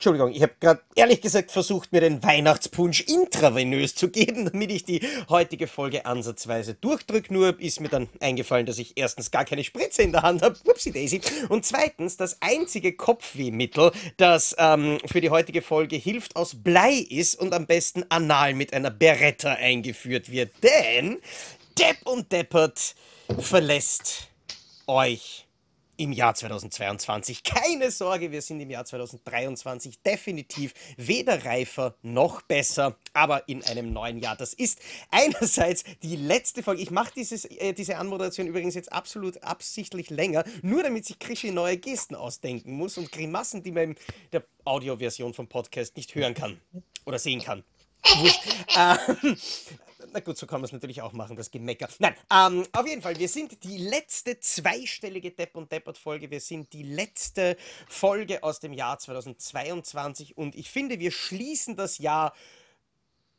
Entschuldigung, ich habe gerade ehrlich gesagt versucht, mir den Weihnachtspunsch intravenös zu geben, damit ich die heutige Folge ansatzweise durchdrücke. Nur ist mir dann eingefallen, dass ich erstens gar keine Spritze in der Hand habe, whoopsie daisy, und zweitens das einzige Kopfwehmittel, das ähm, für die heutige Folge hilft, aus Blei ist und am besten anal mit einer Beretta eingeführt wird. Denn Depp und Deppert verlässt euch im Jahr 2022. Keine Sorge, wir sind im Jahr 2023 definitiv weder reifer noch besser, aber in einem neuen Jahr. Das ist einerseits die letzte Folge. Ich mache äh, diese Anmoderation übrigens jetzt absolut absichtlich länger, nur damit sich Krischi neue Gesten ausdenken muss und Grimassen, die man in der Audioversion vom Podcast nicht hören kann oder sehen kann. Wurscht. ähm, na gut, so kann man es natürlich auch machen, das Gemecker. Nein, ähm, auf jeden Fall, wir sind die letzte zweistellige Depp und Deppert-Folge. Wir sind die letzte Folge aus dem Jahr 2022 und ich finde, wir schließen das Jahr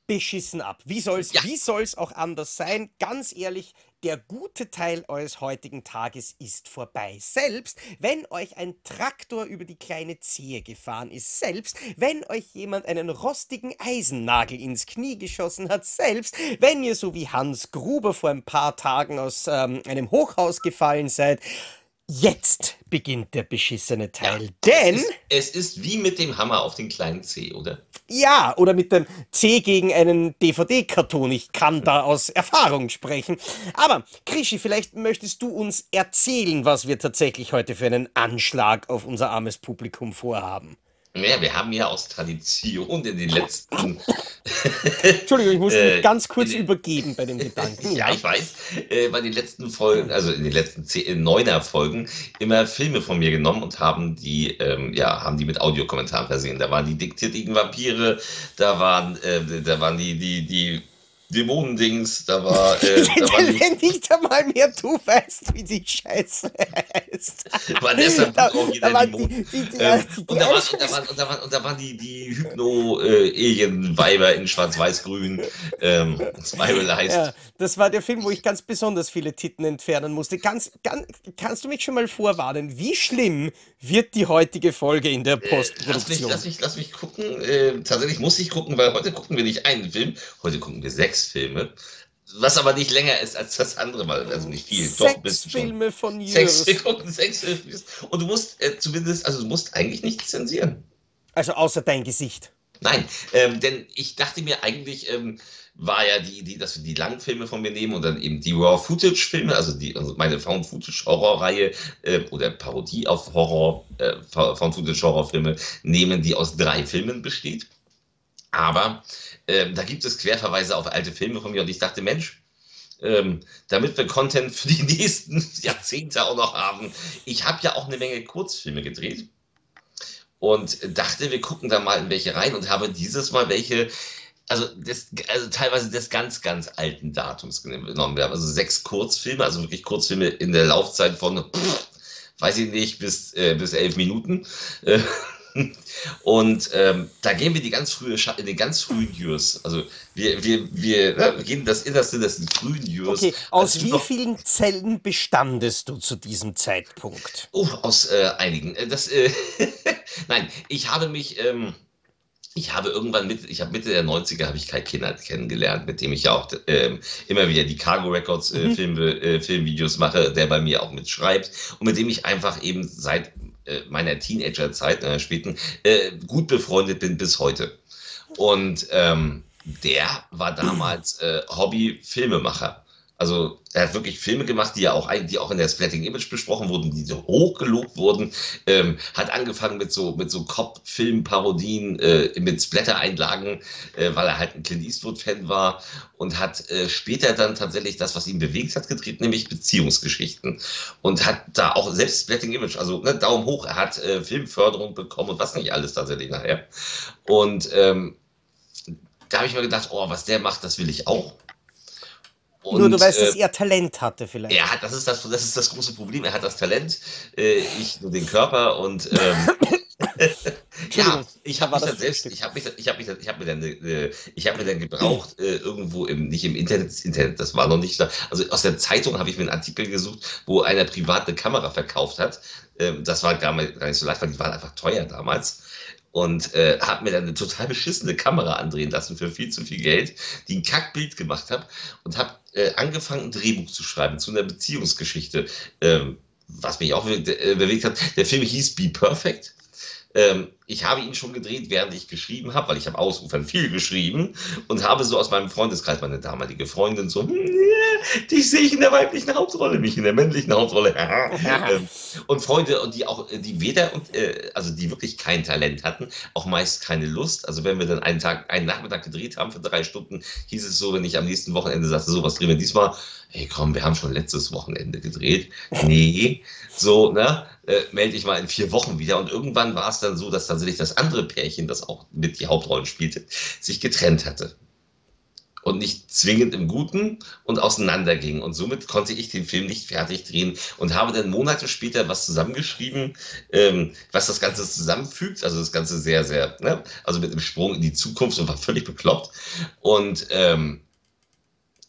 beschissen ab. Wie soll es ja. auch anders sein? Ganz ehrlich, der gute Teil eures heutigen Tages ist vorbei. Selbst wenn euch ein Traktor über die kleine Zehe gefahren ist, selbst wenn euch jemand einen rostigen Eisennagel ins Knie geschossen hat, selbst wenn ihr so wie Hans Gruber vor ein paar Tagen aus ähm, einem Hochhaus gefallen seid, Jetzt beginnt der beschissene Teil, ja, denn... Es ist, es ist, wie mit dem Hammer auf den kleinen C, oder? Ja, oder mit dem C gegen einen DVD-Karton. Ich kann da aus Erfahrung sprechen. Aber, Krischi, vielleicht möchtest du uns erzählen, was wir tatsächlich heute für einen Anschlag auf unser armes Publikum vorhaben. Ja, wir haben ja aus Tradition in den letzten. Entschuldigung, ich muss mich äh, ganz kurz den, übergeben bei den Gedanken. ja, ich weiß. Äh, bei den letzten Folgen, also in den letzten zehn, neuner Folgen, immer Filme von mir genommen und haben die, ähm, ja, haben die mit Audiokommentaren versehen. Da waren die diktierten Vampire, da waren, äh, da waren die, die, die Dämonendings, da war. Äh, da war Wenn nicht einmal mehr du weißt, wie die Scheiße heißt. Vanessa da, da waren die, die, die, ähm, und, da waren, und, da waren, und, da waren, und da waren die, die Hypno-Alien-Weiber in Schwarz-Weiß-Grün. Ähm, Spiral heißt. Ja, das war der Film, wo ich ganz besonders viele Titten entfernen musste. Ganz, ganz, kannst du mich schon mal vorwarnen, wie schlimm wird die heutige Folge in der Postproduktion? Äh, lass, mich, lass, mich, lass mich gucken. Äh, tatsächlich muss ich gucken, weil heute gucken wir nicht einen Film, heute gucken wir sechs Filme. Was aber nicht länger ist als das andere Mal, also nicht viel. Sechs Doch, bist Filme von Jürs. Sechs, gucken, sechs Filme. Und du musst äh, zumindest, also du musst eigentlich nichts zensieren. Also außer dein Gesicht. Nein, ähm, denn ich dachte mir eigentlich, ähm, war ja die Idee, dass wir die Langfilme von mir nehmen und dann eben die Raw-Footage-Filme, also, die, also meine Found-Footage-Horror-Reihe äh, oder Parodie auf Horror, äh, Found-Footage-Horrorfilme nehmen, die aus drei Filmen besteht. Aber ähm, da gibt es Querverweise auf alte Filme von mir und ich dachte, Mensch, ähm, damit wir Content für die nächsten Jahrzehnte auch noch haben. Ich habe ja auch eine Menge Kurzfilme gedreht und dachte, wir gucken da mal in welche rein und habe dieses Mal welche, also, des, also teilweise des ganz, ganz alten Datums genommen. Wir haben also sechs Kurzfilme, also wirklich Kurzfilme in der Laufzeit von, pff, weiß ich nicht, bis, äh, bis elf Minuten. Äh, Und ähm, da gehen wir die ganz frühe in den ganz frühen Years. Also wir, wir, wir, ja, wir gehen das Innerste des frühen Years. Okay, aus also wie vielen Zellen bestandest du zu diesem Zeitpunkt? Oh, aus äh, einigen. Äh, das, äh, Nein, ich habe mich. Ähm, ich habe irgendwann mit, ich habe Mitte der 90er habe ich Kai Kinnert kennengelernt, mit dem ich ja auch ähm, immer wieder die Cargo Records äh, mhm. Filme, äh, Filmvideos mache, der bei mir auch mitschreibt und mit dem ich einfach eben seit äh, meiner Teenagerzeit, meiner späten, äh, gut befreundet bin bis heute. Und ähm, der war damals äh, Hobby-Filmemacher. Also er hat wirklich Filme gemacht, die ja auch, die auch in der Splatting Image besprochen wurden, die so hochgelobt wurden. Ähm, hat angefangen mit so, mit so Cop-Film-Parodien, äh, mit Splatter-Einlagen, äh, weil er halt ein Clint Eastwood-Fan war und hat äh, später dann tatsächlich das, was ihn bewegt hat, gedreht, nämlich Beziehungsgeschichten. Und hat da auch selbst Splatting Image, also ne, Daumen hoch, er hat äh, Filmförderung bekommen und was nicht alles tatsächlich nachher. Und ähm, da habe ich mir gedacht, oh, was der macht, das will ich auch. Und, Nur du weißt, äh, dass er Talent hatte vielleicht. Ja, das ist das, das ist das große Problem. Er hat das Talent, äh, ich nur den Körper und ähm, Ja, ich habe mich dann selbst, ich habe mich, ich habe mich, ich habe mir dann, äh, ich habe mir dann gebraucht äh, irgendwo im, nicht im Internet, das Internet, das war noch nicht da. Also aus der Zeitung habe ich mir einen Artikel gesucht, wo einer privat eine Kamera verkauft hat. Ähm, das war gar nicht so leicht, weil die waren einfach teuer damals. Und äh, habe mir dann eine total beschissene Kamera andrehen lassen für viel zu viel Geld, die ein Kackbild gemacht habe und habe äh, angefangen, ein Drehbuch zu schreiben zu einer Beziehungsgeschichte, ähm, was mich auch be- äh, bewegt hat. Der Film hieß Be Perfect. Ähm, ich habe ihn schon gedreht, während ich geschrieben habe, weil ich habe ausufern viel geschrieben und habe so aus meinem Freundeskreis meine damalige Freundin so, "Hm, dich sehe ich in der weiblichen Hauptrolle, nicht in der männlichen Hauptrolle. ähm, und Freunde, und die auch, die weder und äh, also die wirklich kein Talent hatten, auch meist keine Lust. Also wenn wir dann einen Tag, einen Nachmittag gedreht haben für drei Stunden, hieß es so, wenn ich am nächsten Wochenende sagte, so was drehen wir diesmal, hey komm, wir haben schon letztes Wochenende gedreht. Nee, so, ne? Äh, melde ich mal in vier Wochen wieder. Und irgendwann war es dann so, dass tatsächlich das andere Pärchen, das auch mit die Hauptrollen spielte, sich getrennt hatte. Und nicht zwingend im Guten und auseinanderging. Und somit konnte ich den Film nicht fertig drehen und habe dann Monate später was zusammengeschrieben, ähm, was das Ganze zusammenfügt. Also das Ganze sehr, sehr, ne? also mit einem Sprung in die Zukunft und war völlig bekloppt. Und ähm,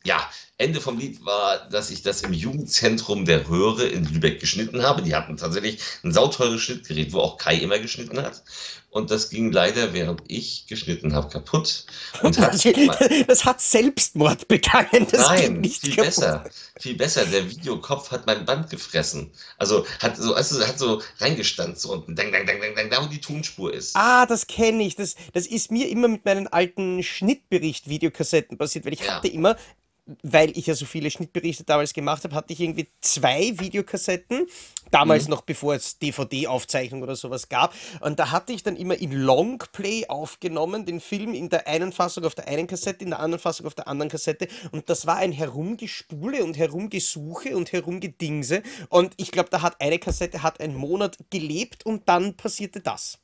ja, Ende vom Lied war, dass ich das im Jugendzentrum der Röhre in Lübeck geschnitten habe. Die hatten tatsächlich ein sauteures Schnittgerät, wo auch Kai immer geschnitten hat. Und das ging leider, während ich geschnitten habe, kaputt. Und hat Das, hat Selbstmord begangen. Das Nein, nicht viel kaputt. besser. Viel besser. Der Videokopf hat mein Band gefressen. Also hat so, also hat so reingestanzt so unten. Dang, dang, dang, dang, dang, da wo die Tonspur ist. Ah, das kenne ich. Das, das ist mir immer mit meinen alten Schnittbericht-Videokassetten passiert, weil ich Ja. hatte immer, weil ich ja so viele Schnittberichte damals gemacht habe, hatte ich irgendwie zwei Videokassetten. Damals noch bevor es DVD-Aufzeichnung oder sowas gab. Und da hatte ich dann immer in Longplay aufgenommen, den Film in der einen Fassung auf der einen Kassette, in der anderen Fassung auf der anderen Kassette. Und das war ein Herumgespule und Herumgesuche und Herumgedingse. Und ich glaube, da hat eine Kassette hat einen Monat gelebt und dann passierte das.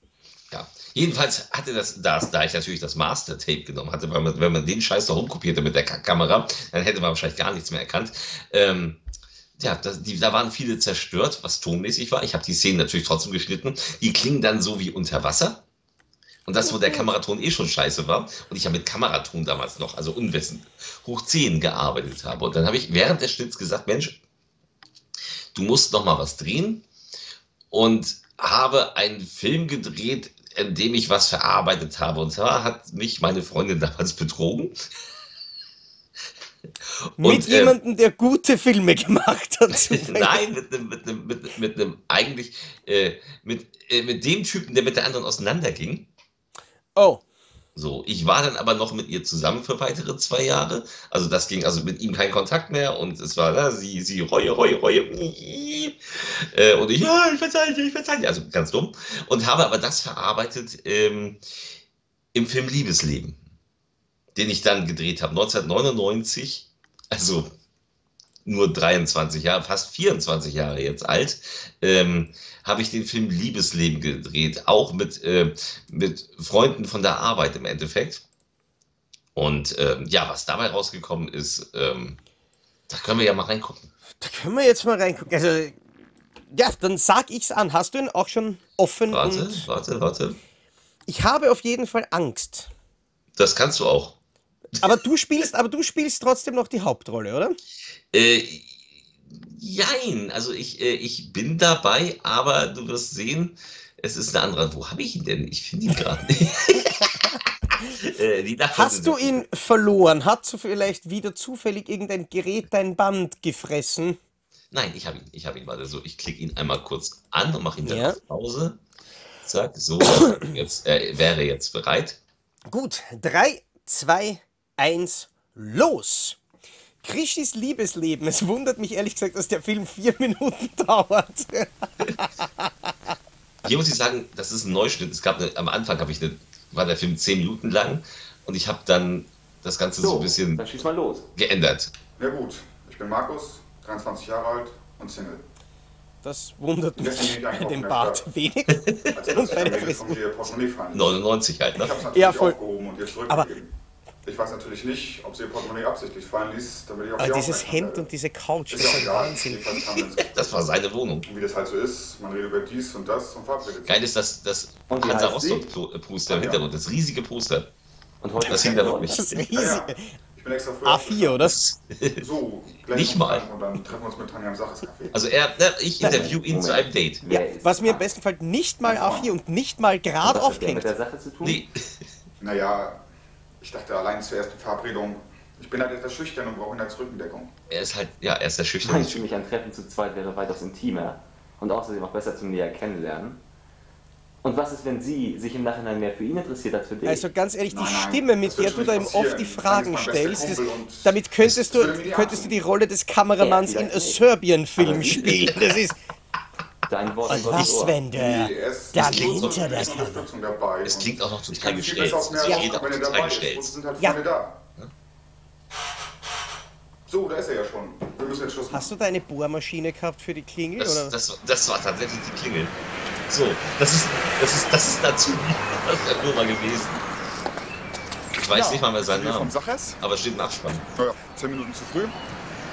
Ja, jedenfalls hatte das, das, da ich natürlich das Master-Tape genommen hatte, weil man, wenn man den Scheiß da rumkopierte mit der Kamera, dann hätte man wahrscheinlich gar nichts mehr erkannt. Ähm, ja, das, die, da waren viele zerstört, was tonmäßig war. Ich habe die Szenen natürlich trotzdem geschnitten. Die klingen dann so wie unter Wasser. Und das, wo der Kameraton eh schon scheiße war. Und ich habe mit Kameraton damals noch, also unwissend, hoch 10 gearbeitet habe. Und dann habe ich während des Schnitts gesagt, Mensch, du musst noch mal was drehen. Und habe einen Film gedreht, in dem ich was verarbeitet habe. Und zwar hat mich meine Freundin damals betrogen. Mit Und, ähm, jemandem, der gute Filme gemacht hat. Nein, mit einem, mit einem, mit, mit einem eigentlich, äh, mit, äh, mit dem Typen, der mit der anderen auseinanderging. Oh, So, ich war dann aber noch mit ihr zusammen für weitere zwei Jahre. Also das ging also mit ihm kein Kontakt mehr und es war na, sie, sie Reue, Reue, Reue. Äh, und ich, ja, ich verzeihe dir, ich verzeihe dir. Also ganz dumm. Und habe aber das verarbeitet ähm, im Film Liebesleben, den ich dann gedreht habe, 1999. Also nur 23 Jahre, fast 24 Jahre jetzt alt, ähm, habe ich den Film Liebesleben gedreht, auch mit, äh, mit Freunden von der Arbeit im Endeffekt. Und ähm, ja, was dabei rausgekommen ist, ähm, da können wir ja mal reingucken. da können wir jetzt mal reingucken. Also, ja, dann sag ich's an. Hast du ihn auch schon offen? Warte, warte, warte. ich habe auf jeden Fall Angst. Das kannst du auch. Aber du spielst, aber du spielst trotzdem noch die Hauptrolle, oder? Äh, jein, also ich, äh, ich bin dabei, aber du wirst sehen, es ist eine andere. Wo habe ich ihn denn? Ich finde ihn gerade nicht. äh, Hast du ihn verloren? Hat so vielleicht wieder zufällig irgendein Gerät dein Band gefressen? Nein, ich habe ihn. Ich habe ihn. Warte, so, ich klicke ihn einmal kurz an und mache ihn dann Ja. auf Pause. Zack, so. Jetzt, er wäre jetzt bereit. Gut, 3, 2, 1, los! Krishis Liebesleben. Es wundert mich ehrlich gesagt, dass der Film vier Minuten dauert. Hier muss ich sagen, das ist ein Neuschnitt. Es gab eine, am Anfang habe ich eine, war der Film zehn Minuten lang und ich habe dann das Ganze so, ein bisschen dann schieß mal los. geändert. Ja gut, ich bin Markus, 23 Jahre alt und Single. Das wundert mich ich bei dem Bart wenig. Als Und bei der ich fahren. 99 halt, Ich ne? habe es natürlich Ja, voll. aufgehoben und dir Aber- zurückgegeben. Ich weiß natürlich nicht, ob sie ihr Portemonnaie absichtlich fallen ließ, damit ich auf Aber sie dieses Hemd werde. und diese Couch, Ist das ist. Wahnsinn. Das war seine Wohnung. Und wie das halt so ist, man redet über dies und das und verabredet. Geil ist das, das Hansa? Rostock-Poster im. Hintergrund, das riesige Poster. Und heute Das hängt da wirklich. Das ist Ja, riesig. ja. Ich bin extra früh A4, oder? Das, So, gleich Nicht mal. Und dann treffen wir uns mit Tanja im Saches-Café. also er, ne, ich interview ihn zu einem Date. Ja, was mir im das? besten Fall nicht mal A4 und nicht mal gerade Was hat der mit aufhängt. der Sache zu tun? Nee, Naja, ich dachte allein zur ersten Verabredung. Ich bin halt etwas schüchtern und brauche jetzt Rückendeckung. er ist halt, ja, er ist der schüchterne. Meinst du mich, ein Treffen zu zweit wäre weitaus intimer und außerdem auch besser zum näher kennenlernen? Und was ist, wenn sie sich im Nachhinein mehr für ihn interessiert als für dich? Also ganz ehrlich, die Nein, nein, Stimme, mit der du da ihm oft die Fragen ist stellst, und damit könntest du, könntest du die Rolle des Kameramanns Ja, in a. Serbian-Film spielen. Das ist. Dein Wort Und was, Ohr. wenn der er ist- da es hinter der es ist Kamera. Es klingt auch noch total gestellt. mir Sie heraus, redet auch wenn er total ist. gestellt. Halt Ja. So, da ist er ja schon. Wir müssen jetzt Schluss machen. Hast du deine Bohrmaschine gehabt für die Klingel? Das, oder? das, das war tatsächlich die Klingel. So, das ist, das ist, das ist dazu der Nummer gewesen. Ich weiß nicht mal mehr seinen Namen, Saches. aber es steht im Abspann. Naja, zehn Minuten zu früh.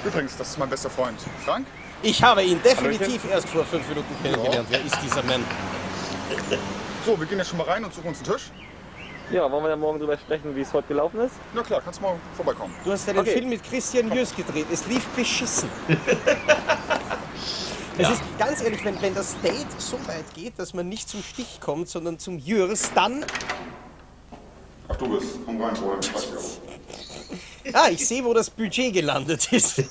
Übrigens, das ist mein bester Freund. Frank? Ich habe ihn definitiv erst vor fünf Minuten kennengelernt. Wer ist dieser Mann? So, wir gehen jetzt schon mal rein und suchen uns einen Tisch. Ja, wollen wir dann morgen drüber sprechen, wie es heute gelaufen ist? Na klar, kannst du mal vorbeikommen. Du hast einen Okay. Film mit Christian Jürs gedreht. Es lief beschissen. Es Ja. ist ganz ehrlich, wenn, wenn das Date so weit geht, dass man nicht zum Stich kommt, sondern zum Jürs, dann. Ach, du bist. Komm rein, Joel. Ich ja. Ah, ich sehe, wo das Budget gelandet ist.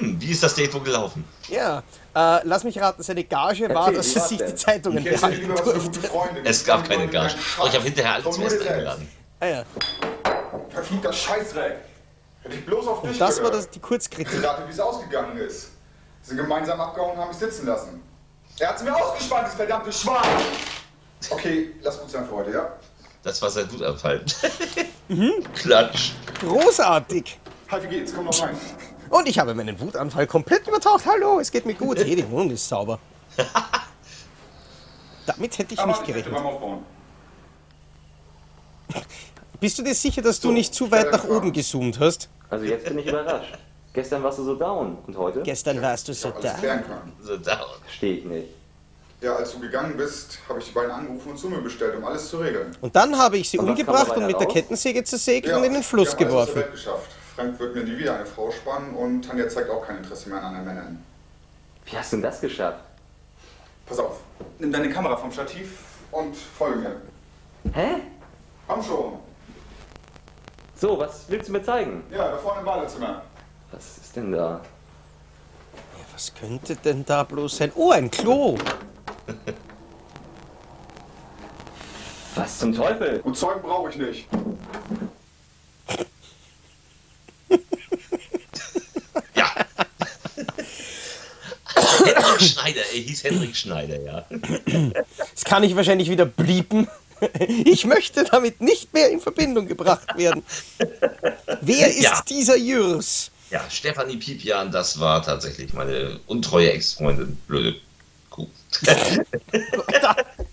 Hm, wie ist das Date wohl gelaufen? Ja, äh, lass mich raten, seine Gage war, Erzähl, dass wie er war's sich denn? die Zeitungen Ich behalten durfte. Es gab keine Gage. Oh, ich habe hinterher alle Komm zum Essen eingeladen. Ah ja, Verfluchter Scheißdreck. Hätte ich bloß auf dich und das war gehört. das, die Kurzkritik. Rate, wie es ausgegangen ist. Sie sind gemeinsam abgehauen und haben mich sitzen lassen. Er hat sie mir ausgespannt, das verdammte Schwein! Okay, lass uns sein für heute, ja? Das war sein Wutanfall. Klatsch. Großartig. Hi, wie geht's? Komm noch rein. Und ich habe meinen Wutanfall komplett übertaucht. Hallo, es geht mir gut. Hey, die Wohnung ist sauber. Damit hätte ich Aber nicht gerechnet. Bist du dir sicher, dass du nicht zu weit nach oben gezoomt hast? Also jetzt bin ich überrascht. Gestern warst du so down und heute? Gestern warst du so alles können. So down. Stehe ich nicht. Ja, als du gegangen bist, habe ich die beiden angerufen und zu mir bestellt, um alles zu regeln. Und dann habe ich sie Und umgebracht und mit der heraus? Kettensäge zersägt Ja, und in den Fluss wir haben alles aus geworfen. der Welt geschafft. Frank wird mir nie wieder eine Frau spannen und Tanja zeigt auch kein Interesse mehr an anderen Männern. Wie hast du denn das geschafft? Pass auf, nimm deine Kamera vom Stativ und folge mir. Hä? Komm schon. So, was willst du mir zeigen? Ja, da vorne im Badezimmer. Was ist denn da? Ja, was könnte denn da bloß sein? Oh, ein Klo. Was zum Teufel? Und Zeugen brauche ich nicht. Schneider, er hieß Hendrik Schneider, ja. Das kann ich wahrscheinlich wieder bliepen. Ich möchte damit nicht mehr in Verbindung gebracht werden. Wer ist Ja. dieser Jürs? Ja, Stefanie Pipian, das war tatsächlich meine untreue Ex-Freundin. Blöde Kuh.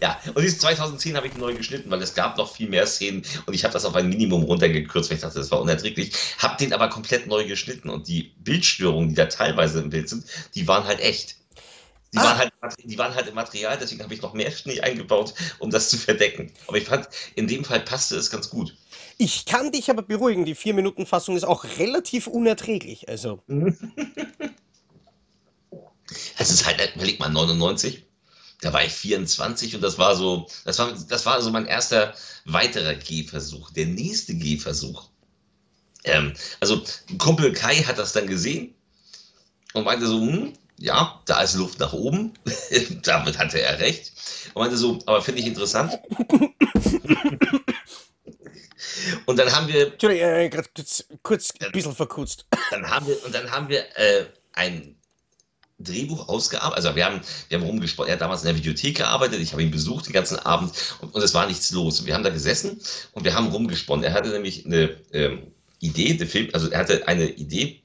ja, und dieses 2010 habe ich neu geschnitten, weil es gab noch viel mehr Szenen und ich habe das auf ein Minimum runtergekürzt, weil ich dachte, das war unerträglich. Habe den aber komplett neu geschnitten und die Bildstörungen, die da teilweise im Bild sind, die waren halt echt. Die, Ah. waren halt, die waren halt im Material, deswegen habe ich noch mehr Schnee eingebaut, um das zu verdecken. Aber ich fand, in dem Fall passte es ganz gut. Ich kann dich aber beruhigen, die 4-Minuten-Fassung ist auch relativ unerträglich. Also, Es ist halt, überleg mal, 99. Da war ich 24 und das war so, das war, das war so mein erster weiterer Gehversuch, der nächste Gehversuch. Ähm, also, Kumpel Kai hat das dann gesehen und meinte so, hm, ja, da ist Luft nach oben. Damit hatte er recht. Und meinte so, aber finde ich interessant. und dann haben wir Entschuldigung, äh, grad kurz, kurz ein bisschen verkutzt. dann haben wir, und dann haben wir äh, ein Drehbuch ausgearbeitet. Also wir haben, wir haben rumgesprochen. Er hat damals in der Videothek gearbeitet. Ich habe ihn besucht den ganzen Abend und, und es war nichts los. Wir haben da gesessen und wir haben rumgesponnen. Er hatte nämlich eine ähm, Idee, der Film, also er hatte eine Idee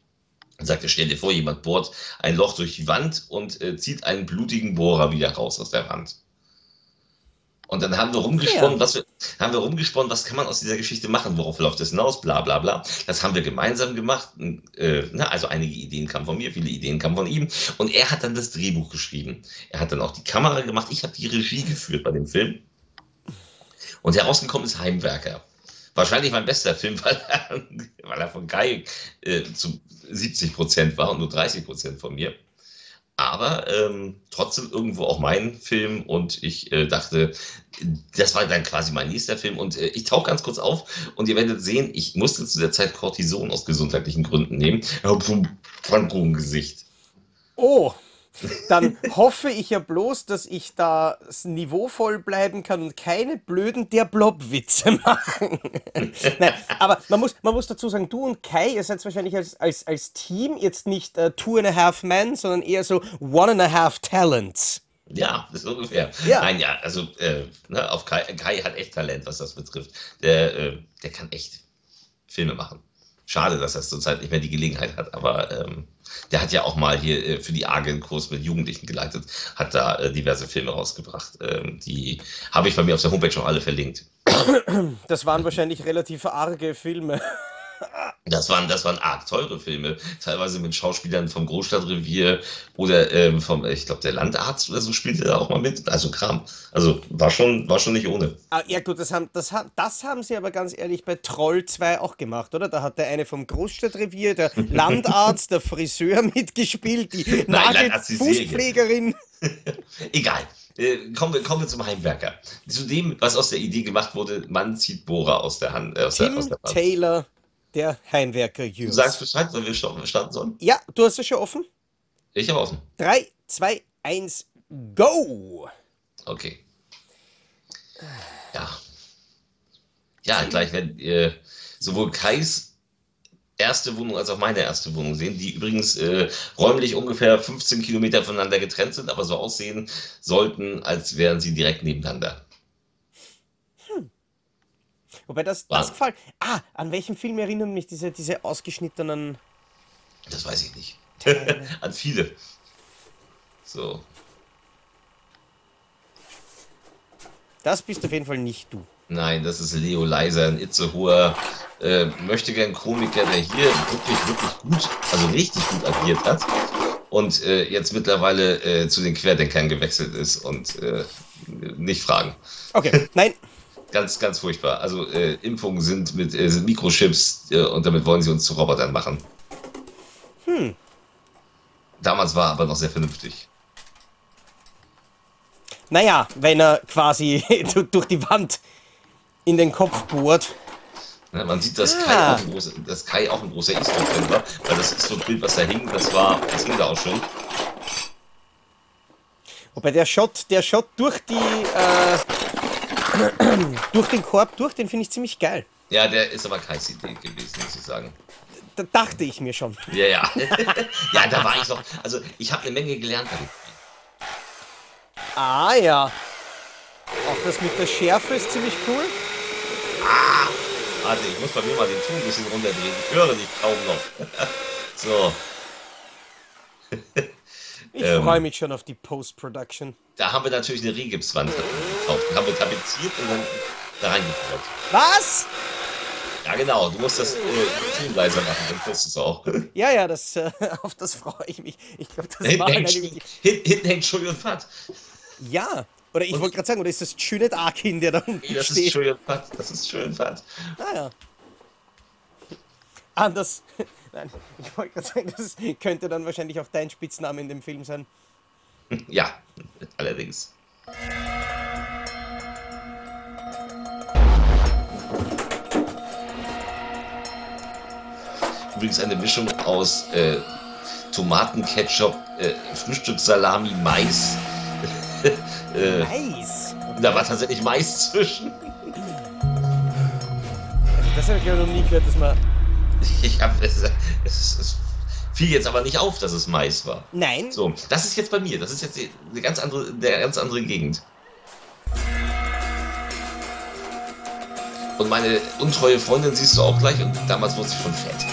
und sagte, stell dir vor, jemand bohrt ein Loch durch die Wand und äh, zieht einen blutigen Bohrer wieder raus aus der Wand. Und dann haben wir rumgesponnen, was wir, haben wir rumgesponnen, was kann man aus dieser Geschichte machen, worauf läuft es hinaus, bla bla bla. Das haben wir gemeinsam gemacht. Äh, na, also einige Ideen kamen von mir, viele Ideen kamen von ihm. Und er hat dann das Drehbuch geschrieben. Er hat dann auch die Kamera gemacht. Ich habe die Regie geführt bei dem Film. Und herausgekommen ist Heimwerker. Wahrscheinlich mein bester Film, weil er, weil er von Kai äh, zu 70 Prozent war und nur 30 Prozent von mir. Aber ähm, trotzdem irgendwo auch mein Film und ich äh, dachte, das war dann quasi mein nächster Film und äh, ich tauche ganz kurz auf und ihr werdet sehen, ich musste zu der Zeit Cortison aus gesundheitlichen Gründen nehmen. Ich habe Franco im Gesicht. Oh, dann hoffe ich ja bloß, dass ich da niveauvoll bleiben kann und keine blöden der Blob-Witze machen. Nein, aber man muss, man muss dazu sagen, du und Kai, ihr seid wahrscheinlich als, als, als Team jetzt nicht äh, Two and a Half Men, sondern eher so One and a Half Talents. Ja, ist ungefähr. Ja. Nein, ja, also äh, ne, auf Kai, Kai hat echt Talent, was das betrifft. Der, äh, der kann echt Filme machen. Schade, dass er zurzeit nicht mehr die Gelegenheit hat, aber ähm, der hat ja auch mal hier äh, für die einen Kurs mit Jugendlichen geleitet, hat da äh, diverse Filme rausgebracht. Ähm, die habe ich bei mir auf der Homepage schon alle verlinkt. Das waren wahrscheinlich relativ arge Filme. Das waren, das waren arg teure Filme, teilweise mit Schauspielern vom Großstadtrevier oder ähm, vom, ich glaube, der Landarzt oder so spielte da auch mal mit. Also Kram. Also war schon, war schon nicht ohne. Ah, ja gut, das haben, das, haben, das haben sie aber ganz ehrlich bei Troll 2 auch gemacht, oder? Da hat der eine vom Großstadtrevier, der Landarzt, der Friseur mitgespielt, die. Nagelfußpflegerin. Egal. Äh, kommen, wir, kommen wir zum Heimwerker. Zu dem, was aus der Idee gemacht wurde, man zieht Bohrer aus der Hand. Äh, aus der, Tim aus der Hand. Taylor, der Heimwerker Du Jürgens. sagst Bescheid, wann wir starten sollen? Ja, du hast es schon offen? Ich habe offen. 3, 2, 1, go! Okay. Ja. Ja, gleich werden ihr sowohl Kais erste Wohnung als auch meine erste Wohnung sehen, die übrigens äh, räumlich ungefähr 15 Kilometer voneinander getrennt sind, aber so aussehen sollten, als wären sie direkt nebeneinander. Wobei das, War- das gefällt. Ah, an welchen Film erinnern mich diese, diese ausgeschnittenen. Das weiß ich nicht. An viele. So. Das bist auf jeden Fall nicht du. Nein, das ist Leo Leiser, ein itzehoer äh, möchte gern Komiker, der hier wirklich, wirklich gut, also richtig gut agiert hat und äh, jetzt mittlerweile äh, zu den Querdenkern gewechselt ist und äh, nicht fragen. Okay, nein. Ganz, ganz furchtbar. Also äh, Impfungen sind mit äh, sind Mikrochips äh, und damit wollen sie uns zu Robotern machen. Hm. Damals war er aber noch sehr vernünftig. Naja, wenn er quasi du- durch die Wand in den Kopf bohrt. Ja, man sieht, dass, Ah. Kai auch ein großer, dass Kai auch ein großer Eastwood-Fan war, weil das Eastwood-Bild, was da hing, das war, das hing da auch schon. Wobei der Shot, der Shot durch die, äh, durch den Korb durch, den finde ich ziemlich geil. Ja, der ist aber Kais Idee gewesen, muss ich sagen. Da dachte ich mir schon. Ja, ja. ja, da war ich noch. Also, ich habe eine Menge gelernt. Spiel. Ah ja. Auch das mit der Schärfe ist ziemlich cool. Warte, ich muss bei mir mal den Ton ein bisschen runterdrehen. Ich höre dich kaum noch. so, Ich Ähm. freue mich schon auf die Post-Production. da haben wir natürlich eine Regipswand gekauft. Die haben wir tapeziert und dann da reingebaut. Was? Ja, genau. Du musst das äh, viel leiser machen, dann kriegst du es auch. Ja, ja, das, äh, auf das freue ich mich. Ich glaube, das hinten, war hängt, eine... Sch- hin- hinten hängt Schully und Pat. Ja. Oder ich wollte gerade sagen, oder ist das Junet Arkin, der da unten Nee, das ist steht? Schully und Pat. Das ist Schully und Pat. Ah ja. Anders. Nein, ich wollte gerade sagen, das könnte dann wahrscheinlich auch dein Spitzname in dem Film sein. Ja, allerdings. Übrigens eine Mischung aus äh, Tomaten, Ketchup, äh, Frühstückssalami, Mais. äh, Nice. da war tatsächlich Mais zwischen. Das habe ich ja noch nie gehört, dass man. Ich hab, es, es, es fiel jetzt aber nicht auf, dass es Mais war. Nein. So, das ist jetzt bei mir. Das ist jetzt eine ganz andere, eine ganz andere Gegend. Und meine untreue Freundin siehst du auch gleich und damals wurde sie schon fett.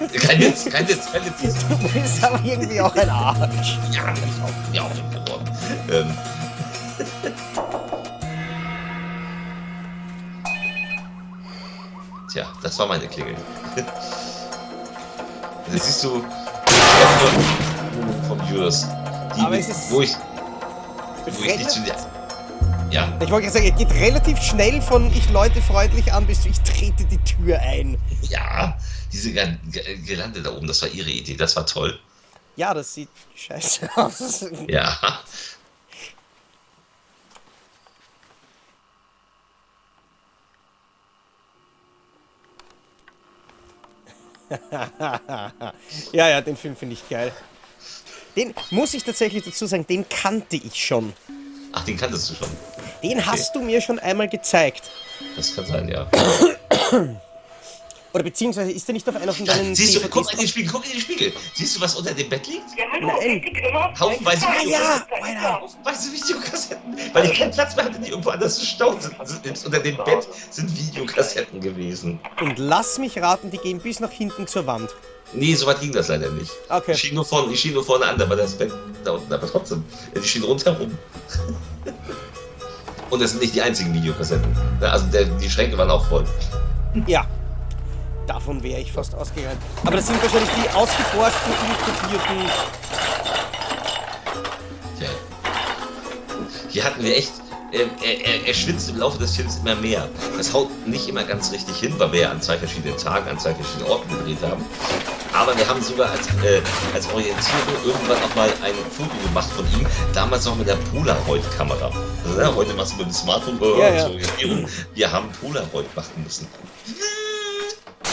Kein Witz, kein Witz, kein Witz. Du bist aber irgendwie auch ein Arsch. Ja, bin ich auch, bin ich auch geworden. Ähm, Tja, das war meine Klingel. Das siehst du vom Judas. Die, Aber es ist- wo ich, wo ich nicht zu dir. Ja, Ich wollte gerade sagen, er geht relativ schnell von ich läute freundlich an bis zu ich trete die Tür ein. ja, diese Ge- Ge- Gelande da oben, das war ihre Idee, das war toll. Ja, das sieht scheiße aus. Ja. ja, ja, den Film finde ich geil. Den muss ich tatsächlich dazu sagen, den kannte ich schon. Ach, den kanntest du schon. Den hast du mir schon einmal gezeigt. Das kann sein, ja. Oder beziehungsweise ist der nicht auf einer von deinen Siehst du, guck in den Spiegel, guck in den Spiegel. Siehst du, was unter dem Bett liegt? Nein. Haufenweise Ah ja. Alter. Haufenweise Videokassetten. Weil ich keinen Platz mehr hatte, die irgendwo anders zu stauen sind. Also selbst unter dem Bett sind Videokassetten gewesen. Und lass mich raten, die gehen bis nach hinten zur Wand. Nee, so weit ging das leider nicht. Okay. Die schien nur vorne, die schien nur vorne an, da war das Bett da unten, aber trotzdem. Die schien rundherum. Und das sind nicht die einzigen Videokassetten. Also der, die Schränke waren auch voll. Ja. Davon wäre ich fast ausgegangen. Aber das sind wahrscheinlich die ausgeborgten, inkubierten. Ja. Hier hatten wir echt. ähm, Er, er, schwitzt im Laufe des Films immer mehr. Das haut nicht immer ganz richtig hin, weil wir ja an zwei verschiedenen Tagen, an zwei verschiedenen Orten gedreht haben. Aber wir haben sogar als, äh, als Orientierung irgendwann auch mal ein Foto gemacht von ihm, damals noch mit der Polaroid-Kamera. Also, ja, heute machst du mit dem Smartphone äh, Ja, ja. Wir haben Polaroid machen müssen.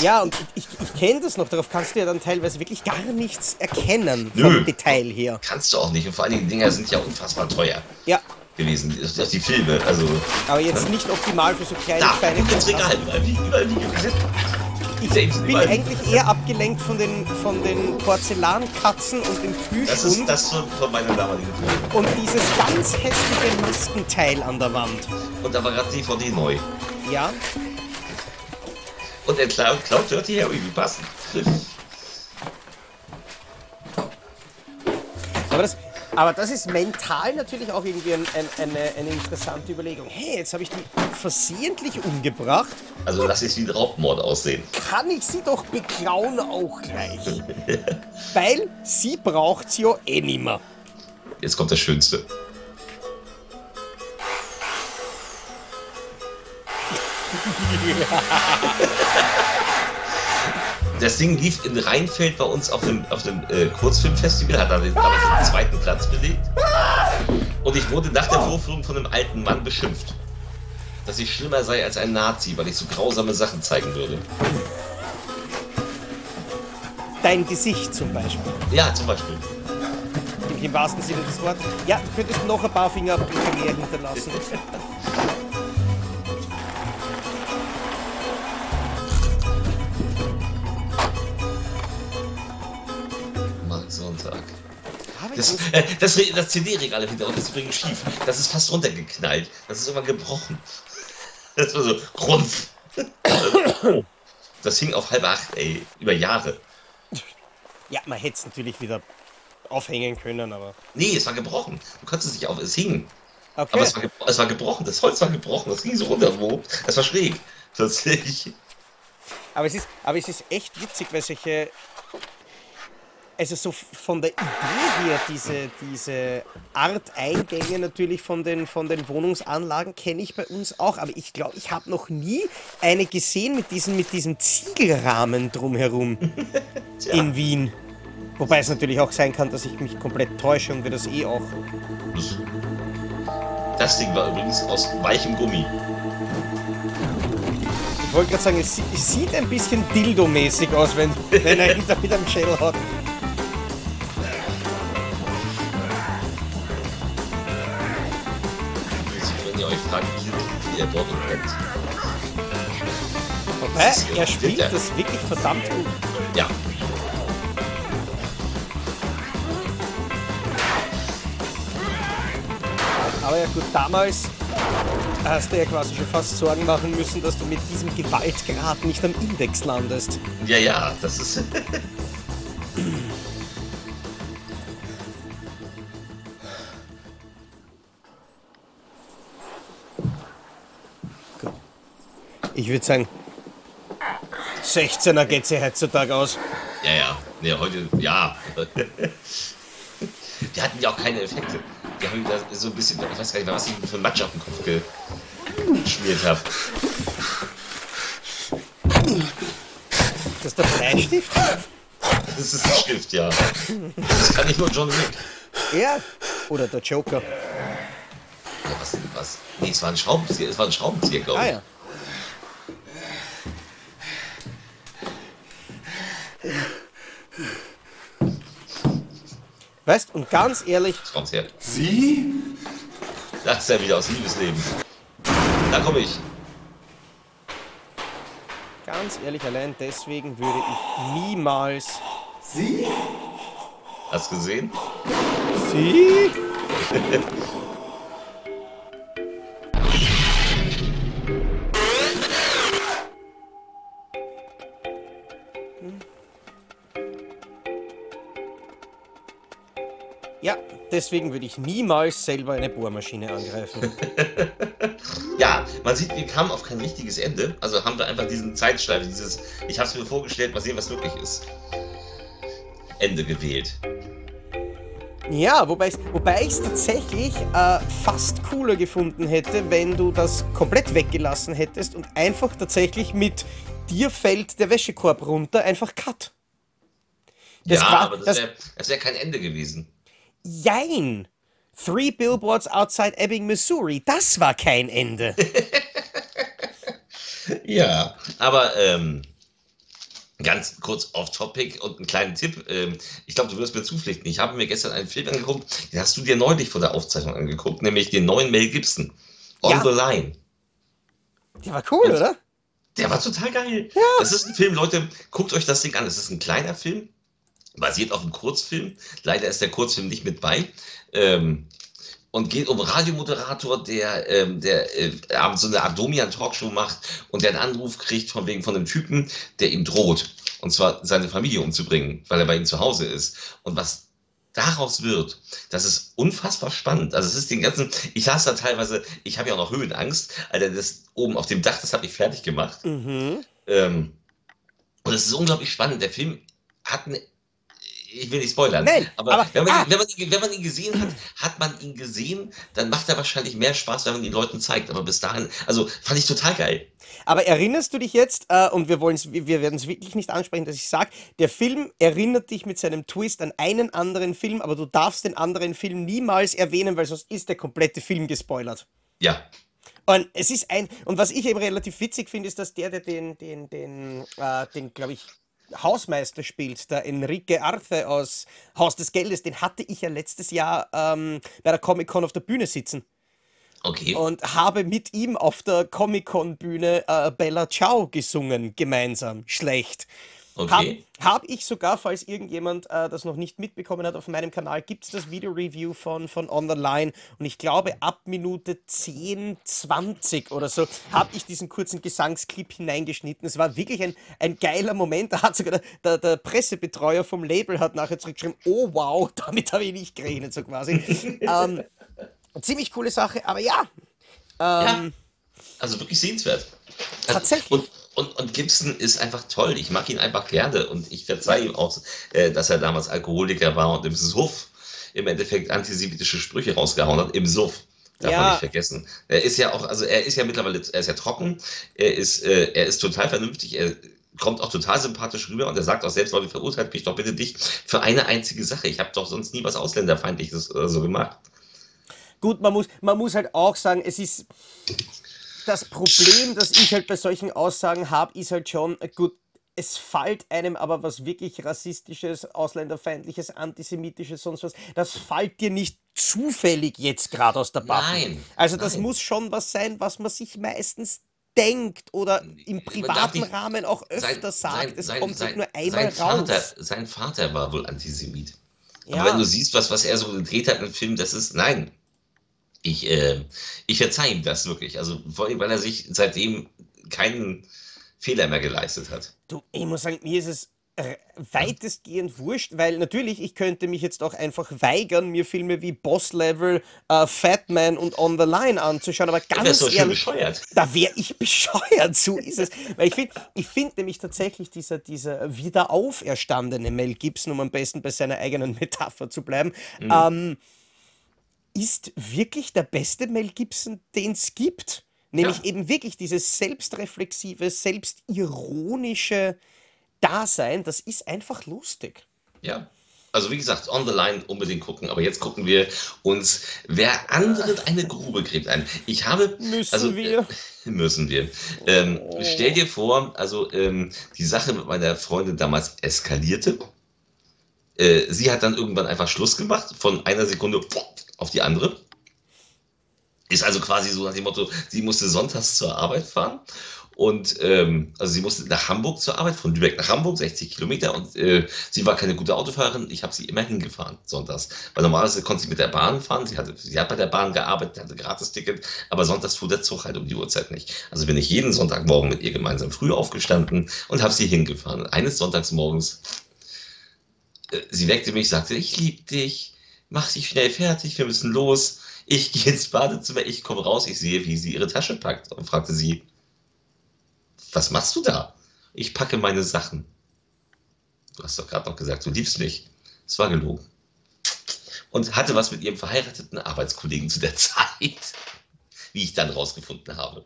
Ja, und ich, ich kenne das noch. Darauf kannst du ja dann teilweise wirklich gar nichts erkennen Nö. vom Detail her. Kannst du auch nicht. Und vor allen Dingen, die Dinger sind ja unfassbar teuer Ja, gewesen. Das- das- Die Filme, also. aber jetzt nicht optimal für so kleine, Da, feine guck ins Regal, überall. Ich bin überall. eigentlich eher abgelenkt von den, von den Porzellankatzen und dem Das ist Plüschhund das von, von meiner damaligen Film. und dieses ganz hässliche Maskenteil an der Wand. Und da war gerade DVD neu. Ja, Und er klaut, klaut Dirty Harry, wie passend. aber das, aber das ist mental natürlich auch irgendwie ein, ein, eine, eine interessante Überlegung. Hey, jetzt habe ich die versehentlich umgebracht. Also lass es wie ein Raubmord aussehen. Kann ich sie doch beklauen auch gleich. Weil sie braucht sie ja eh nimmer. Jetzt kommt das Schönste. Das Ding lief in Rheinfeld bei uns auf dem, auf dem äh, Kurzfilmfestival, hat damals den zweiten Platz belegt. Und ich wurde nach der Vorführung von einem alten Mann beschimpft, dass ich schlimmer sei als ein Nazi, weil ich so grausame Sachen zeigen würde. Dein Gesicht zum Beispiel. Ja, zum Beispiel. Im wahrsten Sinne des Wortes. Ja, du könntest noch ein paar Fingerabdrücke mehr hinterlassen. Das, äh, das, das CD-Regal im Hintergrund ist übrigens schief. Das ist fast runtergeknallt. Das ist immer gebrochen. Das war so Rumpf. Das hing auf halb acht, ey. Über Jahre. ja, man hätte es natürlich wieder aufhängen können, aber. Nee, es war gebrochen. Du konntest es nicht auf. Es hing. Okay. Aber es war, es war gebrochen. Das Holz war gebrochen. Das ging so runter. Wo? Es war schräg. Tatsächlich. Aber es ist, aber es ist echt witzig, weil solche. Also so von der Idee her, diese, diese Art Eingänge natürlich von den, von den Wohnungsanlagen kenne ich bei uns auch. Aber ich glaube, ich habe noch nie eine gesehen mit diesem, mit diesem Ziegelrahmen drumherum in Wien. Wobei es natürlich auch sein kann, dass ich mich komplett täusche und wir das eh auch. Das, Ding war übrigens aus weichem Gummi. Ich wollte gerade sagen, es, sie- es sieht ein bisschen Dildo-mäßig aus, wenn, wenn er hinter mit einem Shell hat. Euch fragt, wie ihr dort kennt. Ist ja er spielt das wirklich verdammt gut. Ja. Aber ja gut, damals hast du ja quasi schon fast Sorgen machen müssen, dass du mit diesem Gewaltgrad nicht am Index landest. Ja, ja, das ist. Ich würde sagen, 16er geht sie heutzutage aus. Ja, ja. Nee, heute, ja. Die hatten ja auch keine Effekte. Die haben da so ein bisschen, ich weiß gar nicht mehr, was ich für Matsch auf den Kopf geschmiert habe. Das ist der Bleistift? Das ist ein Stift, ja. Das kann nicht nur John Wick. Ja. Oder der Joker. Ja, was, was? Nee, es war ein Schraubenzieher, es war ein Schraubenzieher, glaube Ah ich. ja. Weißt, und ganz ehrlich, kommt's her. Sie? Das ist ja wieder aus Liebesleben. Da komme ich. ganz ehrlich, allein deswegen würde ich niemals. Sie? Hast gesehen? Sie? deswegen würde ich niemals selber eine Bohrmaschine angreifen. Ja, man sieht, wir kamen auf kein richtiges Ende. Also haben wir einfach diesen Zeitschleife, dieses, ich habe es mir vorgestellt, mal sehen, was wirklich ist. Ende gewählt. Ja, wobei ich es tatsächlich äh, fast cooler gefunden hätte, wenn du das komplett weggelassen hättest und einfach tatsächlich mit dir fällt der Wäschekorb runter, einfach cut. Das ja, war- aber das wäre wär kein Ende gewesen. Jein! Three Billboards outside Ebbing, Missouri, das war kein Ende. Ja, aber ähm, ganz kurz off topic und einen kleinen Tipp. Ähm, ich glaube, du wirst mir zupflichten. Ich habe mir gestern einen Film angeguckt, den hast du dir neulich vor der Aufzeichnung angeguckt, nämlich den neuen Mel Gibson. On Ja. the Line. Der war cool, Und- oder? Der war total geil. Das ist ein Film, Leute, guckt euch das Ding an. Es ist ein kleiner Film, basiert auf einem Kurzfilm. Leider ist der Kurzfilm nicht mit bei. Ähm, und geht um einen Radiomoderator, der, ähm, der äh, abends so eine Art Domian-Talkshow macht und der einen Anruf kriegt von wegen von einem Typen, der ihm droht. Und zwar seine Familie umzubringen, weil er bei ihm zu Hause ist. Und was daraus wird, das ist unfassbar spannend. Also es ist den ganzen, ich saß da teilweise, ich habe ja auch noch Höhenangst, Alter, das oben auf dem Dach, das habe ich fertig gemacht. Mhm. Ähm, und es ist unglaublich spannend. Der Film hat eine. Ich will nicht spoilern. Nein, aber, aber- wenn, man, ah! ihn- wenn, man wenn man ihn gesehen hat, hat man ihn gesehen, dann macht er wahrscheinlich mehr Spaß, wenn man ihn Leuten zeigt. Aber bis dahin, also fand ich total geil. Aber erinnerst du dich jetzt, äh, und wir wir werden es wirklich nicht ansprechen, dass ich sage, der Film erinnert dich mit seinem Twist an einen anderen Film, aber du darfst den anderen Film niemals erwähnen, weil sonst ist der komplette Film gespoilert. Ja. Und es ist ein, und was ich eben relativ witzig finde, ist, dass der, der den, den, den, äh, den glaube ich, Hausmeister spielt, der Enrique Arce aus Haus des Geldes, den hatte ich ja letztes Jahr ähm, bei der Comic-Con auf der Bühne sitzen Okay. und habe mit ihm auf der Comic-Con-Bühne äh, Bella Ciao gesungen, gemeinsam. Schlecht. Okay. Habe hab ich sogar, falls irgendjemand äh, das noch nicht mitbekommen hat, auf meinem Kanal gibt es das Video-Review von, von On the Line und ich glaube ab Minute 10, 20 oder so habe ich diesen kurzen Gesangsclip hineingeschnitten. Es war wirklich ein, ein geiler Moment. Da hat sogar der, der, der Pressebetreuer vom Label hat nachher zurückgeschrieben, oh wow, damit habe ich nicht gerechnet, so quasi. ähm, ziemlich coole Sache, aber ja. Ähm, Also wirklich sehenswert. Also, Tatsächlich. Und, und, und Gibson ist einfach toll. Ich mag ihn einfach gerne und ich verzeihe ihm auch, äh, dass er damals Alkoholiker war und im Suff im Endeffekt antisemitische Sprüche rausgehauen hat. Im Suff. Darf Ja. man nicht vergessen. Er ist ja auch, also er ist ja mittlerweile, er ist ja trocken, er ist, äh, er ist total vernünftig, er kommt auch total sympathisch rüber und er sagt auch selbst, Leute, verurteilt mich doch bitte nicht für eine einzige Sache. Ich habe doch sonst nie was Ausländerfeindliches oder so gemacht. Gut, man muss, man muss halt auch sagen, es ist das Problem, das ich halt bei solchen Aussagen habe, ist halt schon, äh, gut, es fällt einem aber was wirklich rassistisches, ausländerfeindliches, antisemitisches, sonst was, das fällt dir nicht zufällig jetzt gerade aus der Pappe. Nein, Also das nein. muss schon was sein, was man sich meistens denkt oder im darf privaten nicht- Rahmen auch öfter sagt. es kommt halt nur einmal sein Vater, raus. sein Vater war wohl Antisemit. Ja. Aber wenn du siehst, was, was er so gedreht hat im Film, das ist, nein. Ich, äh, ich verzeihe ihm das wirklich. Also weil er sich seitdem keinen Fehler mehr geleistet hat. Du, ich muss sagen, mir ist es äh, weitestgehend wurscht, weil natürlich, ich könnte mich jetzt auch einfach weigern, mir Filme wie Boss Level, äh, Fat Man und On the Line anzuschauen, aber ganz schön ehrlich, bescheuert. da wäre ich bescheuert, so ist es. Weil ich finde ich find nämlich tatsächlich dieser, dieser wieder auferstandene Mel Gibson, um am besten bei seiner eigenen Metapher zu bleiben, Mhm. ähm, ist wirklich der beste Mel Gibson, den es gibt. Nämlich Ja. eben wirklich dieses selbstreflexive, selbstironische Dasein, das ist einfach lustig. Ja. Also wie gesagt, on the line unbedingt gucken. Aber jetzt gucken wir uns, wer anderen eine Grube gräbt ein. Ich habe. Müssen also, wir? Äh, müssen wir. Ähm, stell dir vor, also ähm, die Sache mit meiner Freundin damals eskalierte. Äh, sie hat dann irgendwann einfach Schluss gemacht, von einer Sekunde auf die andere. Ist also quasi so nach dem Motto, sie musste sonntags zur Arbeit fahren. Und ähm, also sie musste nach Hamburg zur Arbeit, von Lübeck nach Hamburg, 60 Kilometer. Und äh, sie war keine gute Autofahrerin. Ich habe sie immer hingefahren, sonntags. Weil normalerweise konnte sie mit der Bahn fahren. Sie, hatte, sie hat bei der Bahn gearbeitet, hatte Gratisticket. Aber sonntags fuhr der Zug halt um die Uhrzeit nicht. Also bin ich jeden Sonntagmorgen mit ihr gemeinsam früh aufgestanden und habe sie hingefahren. Eines Sonntagsmorgens, äh, sie weckte mich, sagte, ich liebe dich, mach dich schnell fertig, wir müssen los. Ich gehe ins Badezimmer, ich komme raus, ich sehe, wie sie ihre Tasche packt und fragte sie, was machst du da? Ich packe meine Sachen. Du hast doch gerade noch gesagt, du liebst mich. Es war gelogen. Und hatte was mit ihrem verheirateten Arbeitskollegen zu der Zeit, wie ich dann rausgefunden habe.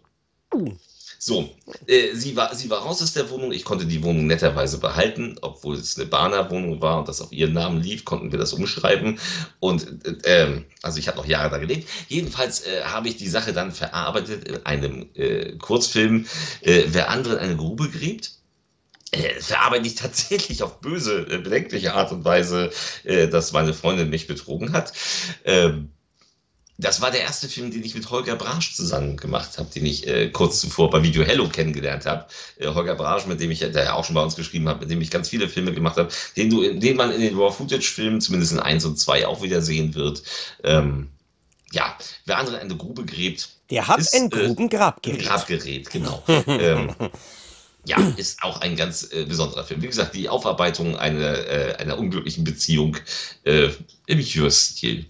So, äh, sie, war, sie war raus aus der Wohnung. Ich konnte die Wohnung netterweise behalten, obwohl es eine Bahner-Wohnung war und das auf ihren Namen lief, konnten wir das umschreiben. Und äh, ähm, also ich habe noch Jahre da gelebt. Jedenfalls äh, habe ich die Sache dann verarbeitet in einem äh, Kurzfilm, äh, wer anderen eine Grube gräbt. Äh, verarbeite ich tatsächlich auf böse, bedenkliche Art und Weise, dass meine Freundin mich betrogen hat. Ähm, das war der erste Film, den ich mit Holger Brasch zusammen gemacht habe, den ich äh, kurz zuvor bei Video Hello kennengelernt habe. Äh, Holger Brasch, mit dem ich, der ja auch schon bei uns geschrieben hat, mit dem ich ganz viele Filme gemacht habe, den, du, den man in den Raw-Footage-Filmen, zumindest in 1 und 2, auch wieder sehen wird. Ähm, ja, wer andere eine Grube gräbt, Der hat Ist, ein äh, Grubengrabgerät. Grabgerät, genau. ähm, ja, ist auch ein ganz äh, besonderer Film. Wie gesagt, die Aufarbeitung einer, äh, einer unglücklichen Beziehung äh, im Jür-Stil.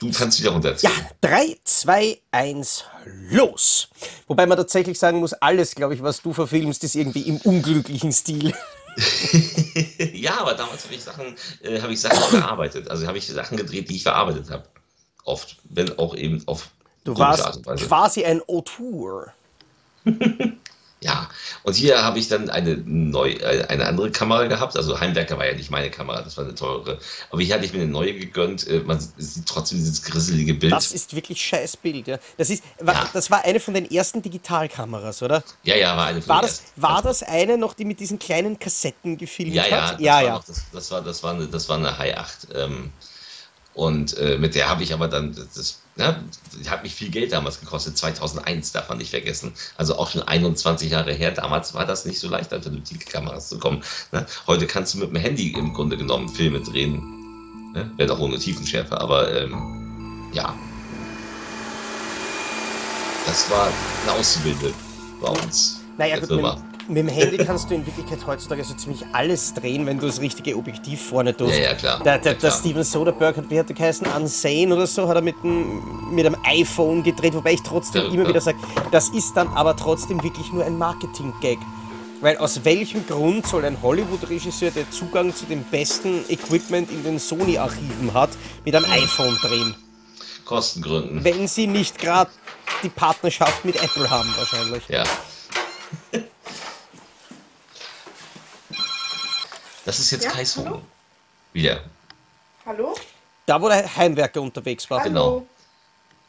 Du kannst wieder Ja, runterziehen. 3, 2, 1, los! Wobei man tatsächlich sagen muss, alles, glaube ich, was du verfilmst, ist irgendwie im unglücklichen Stil. Ja, aber damals habe ich Sachen, äh, habe ich Sachen verarbeitet. Also habe ich Sachen gedreht, die ich verarbeitet habe. Oft, wenn auch eben auf Du warst quasi ein Auteur. Ja, und hier habe ich dann eine, neu, äh, eine andere Kamera gehabt. Also Heimwerker war ja nicht meine Kamera, das war eine teure. Aber hier hatte ich mir eine neue gegönnt. Äh, Man sieht trotzdem dieses grisselige Bild. Das ist wirklich scheiß Bild. Ja. Das, ist, war, Ja. das war eine von den ersten Digitalkameras, oder? ja, ja, war eine von War den das, ersten. war das eine noch, die mit diesen kleinen Kassetten gefilmt Ja, ja, hat? ja, ja. Das, das, war, das, war eine, das war eine High 8. Ähm, und äh, mit der habe ich aber dann, das, ja, die hat mich viel Geld damals gekostet, 2001, darf man nicht vergessen. Also auch schon 21 Jahre her. Damals war das nicht so leicht, an vernünftige Kameras zu kommen. Ne? Heute kannst du mit dem Handy im Grunde genommen Filme drehen. Ne? Wenn auch ohne Tiefenschärfe, aber ähm, ja. Das war eine Auszubildende bei uns. Naja, der Firma. Mit dem Handy kannst du in Wirklichkeit heutzutage so ziemlich alles drehen, wenn du das richtige Objektiv vorne tust. Ja, ja, klar. Der, der, Ja, der klar. Steven Soderbergh hat, wie hat der geheißen, Unsane oder so, hat er mit dem, mit einem iPhone gedreht, wobei ich trotzdem Ja, immer wieder sage, das ist dann aber trotzdem wirklich nur ein Marketing-Gag. Weil aus welchem Grund soll ein Hollywood-Regisseur, der Zugang zu dem besten Equipment in den Sony-Archiven hat, mit einem iPhone drehen? Kostengründen. Wenn sie nicht gerade die Partnerschaft mit Apple haben, wahrscheinlich. Ja. Das ist jetzt Ja, Kais hallo? Wohnung. Wieder. Hallo? Da, wo der Heimwerker unterwegs war. Hallo? Genau.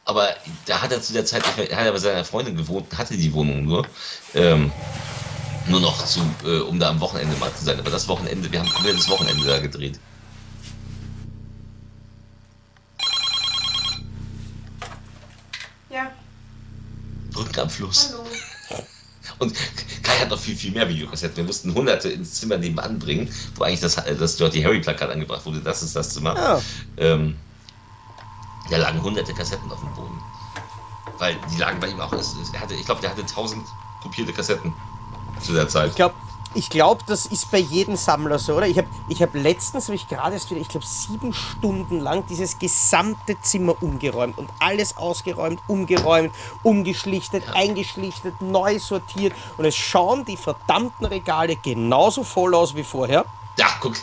Aber da hat er zu der Zeit nicht mehr, er hat er bei seiner Freundin gewohnt, hatte die Wohnung nur. Ähm, nur noch zu, äh, um da am Wochenende mal zu sein. Aber das Wochenende, wir haben ein komplettes Wochenende da gedreht. Ja, Brücken am Fluss. hallo. Und Kai hat noch viel, viel mehr Videokassetten. Wir mussten hunderte ins Zimmer nebenan bringen, wo eigentlich das, das Dirty Harry-Plakat angebracht wurde. Das ist das Zimmer. Ja. Ähm, da lagen hunderte Kassetten auf dem Boden. Weil die lagen bei ihm auch. Er hatte, ich glaube, der hatte tausend kopierte Kassetten zu der Zeit. Ich glaube, ich glaube, das ist bei jedem Sammler so, oder? Ich habe ich hab letztens, habe ich gerade erst wieder, ich glaube, sieben Stunden lang dieses gesamte Zimmer umgeräumt und alles ausgeräumt, umgeräumt, umgeschlichtet, eingeschlichtet, neu sortiert und es schauen die verdammten Regale genauso voll aus wie vorher. Ja, guck.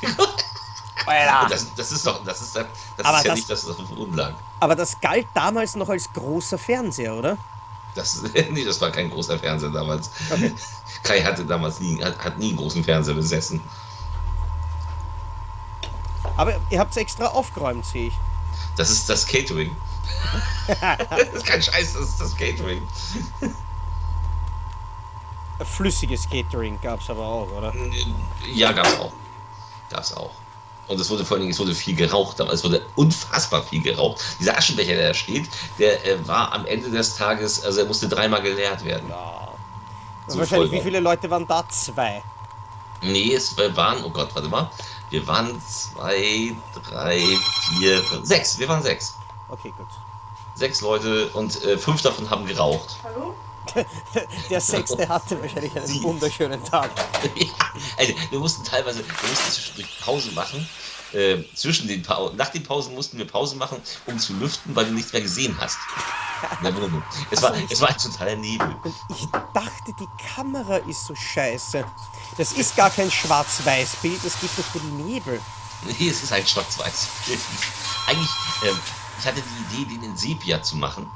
Alter. Das, das ist doch, das ist, das ist ja das- nicht das, was auf dem Boden lag. Aber das galt damals noch als großer Fernseher, oder? Das, nee, das war kein großer Fernseher damals. Kai hatte damals nie, hat, hat nie einen großen Fernseher besessen. Aber ihr habt es extra aufgeräumt, sehe ich. Das ist das Catering. das ist kein Scheiß, das ist das Catering. Flüssiges Catering gab es aber auch, oder? Ja, gab's auch. Gab's auch. Und es wurde vor allen Dingen, es wurde viel geraucht, aber es wurde unfassbar viel geraucht. Dieser Aschenbecher, der da steht, der äh, war am Ende des Tages, also er musste dreimal geleert werden. Ja. So Wahrscheinlich, wie viele Leute waren da? Zwei. Nee, es waren, oh Gott, warte mal. Wir waren zwei, drei, vier, fünf, sechs. Wir waren sechs. Okay, gut. Sechs Leute und äh, fünf davon haben geraucht. Der Sechste hatte wahrscheinlich einen wunderschönen Tag. ja, also wir mussten teilweise, wir mussten zwischendurch Pause machen. Äh, zwischen den Pausen, nach den Pausen mussten wir Pause machen, um zu lüften, weil du nichts mehr gesehen hast. In der Wohnung. Es war, es war ein totaler Nebel. Und ich dachte, die Kamera ist so scheiße. Das ist gar kein Schwarz-Weiß-Bild, das gibt es für die Nebel. Nee, es ist ein schwarz-weiß Film. Eigentlich, ähm, ich hatte die Idee, den in Sepia zu machen.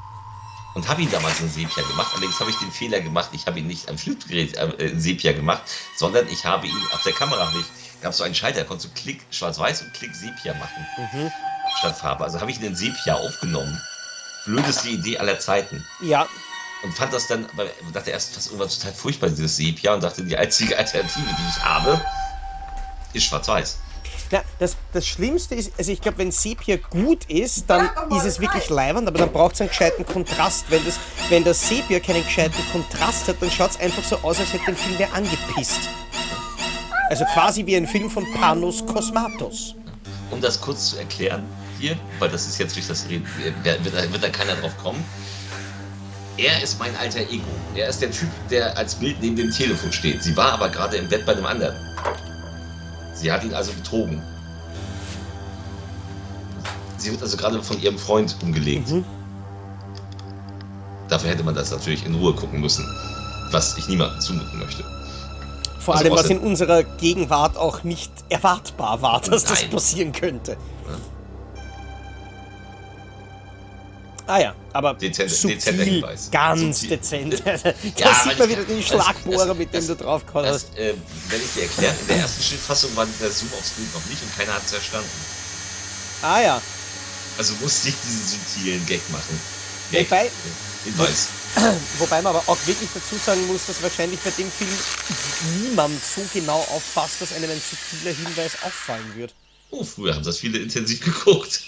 Und habe ihn damals in Sepia gemacht. Allerdings habe ich den Fehler gemacht, ich habe ihn nicht am Schnittgerät äh, in Sepia gemacht, sondern ich habe ihn auf der Kamera nicht. Gab so einen Schalter, da konntest du Klick schwarz-weiß und Klick Sepia machen. Statt Farbe. Also habe ich ihn in Sepia aufgenommen. Blödeste Idee aller Zeiten. Ja, Und fand das dann, weil ich dachte erst, das ist irgendwas total furchtbar, dieses Sepia. Und dachte, die einzige Alternative, die ich habe, ist schwarz-weiß. Na, das, das Schlimmste ist, also ich glaube, wenn Sepia gut ist, dann ist es wirklich leibernd, aber dann braucht es einen gescheiten Kontrast. Wenn das, wenn das Sepia keinen gescheiten Kontrast hat, dann schaut es einfach so aus, als hätte den Film wer angepisst. Also quasi wie ein Film von Panos Cosmatos. um das kurz zu erklären hier, weil das ist jetzt durch das Reden, wird, wird, da- wird da keiner drauf kommen. Er ist mein alter Ego. Er ist der Typ, der als Bild neben dem Telefon steht. Sie war aber gerade im Bett bei einem anderen. Sie hat ihn also betrogen. Sie wird also gerade von ihrem Freund umgelegt. Dafür hätte man das natürlich in Ruhe gucken müssen. Was ich niemandem zumuten möchte. Vor Also allem, was in unserer Gegenwart auch nicht erwartbar war, dass das Nein. passieren könnte. Ah ja, aber Dezent- subtil, dezenter Hinweis. ganz Subtil. dezent. da Ja, sieht man wieder den Schlagbohrer, das- mit dem das- du draufgehauen hast. Das, äh, wenn ich dir erkläre, in der ersten Schnittfassung war der Zoom aufs Bild noch nicht und keiner hat es verstanden. Ah ja, Also musste ich diesen subtilen Gag machen. Gag. Wobei- Hinweis. wobei man aber auch wirklich dazu sagen muss, dass wahrscheinlich bei dem Film niemand so genau aufpasst, dass einem ein subtiler Hinweis auffallen wird. Oh, früher haben das viele intensiv geguckt.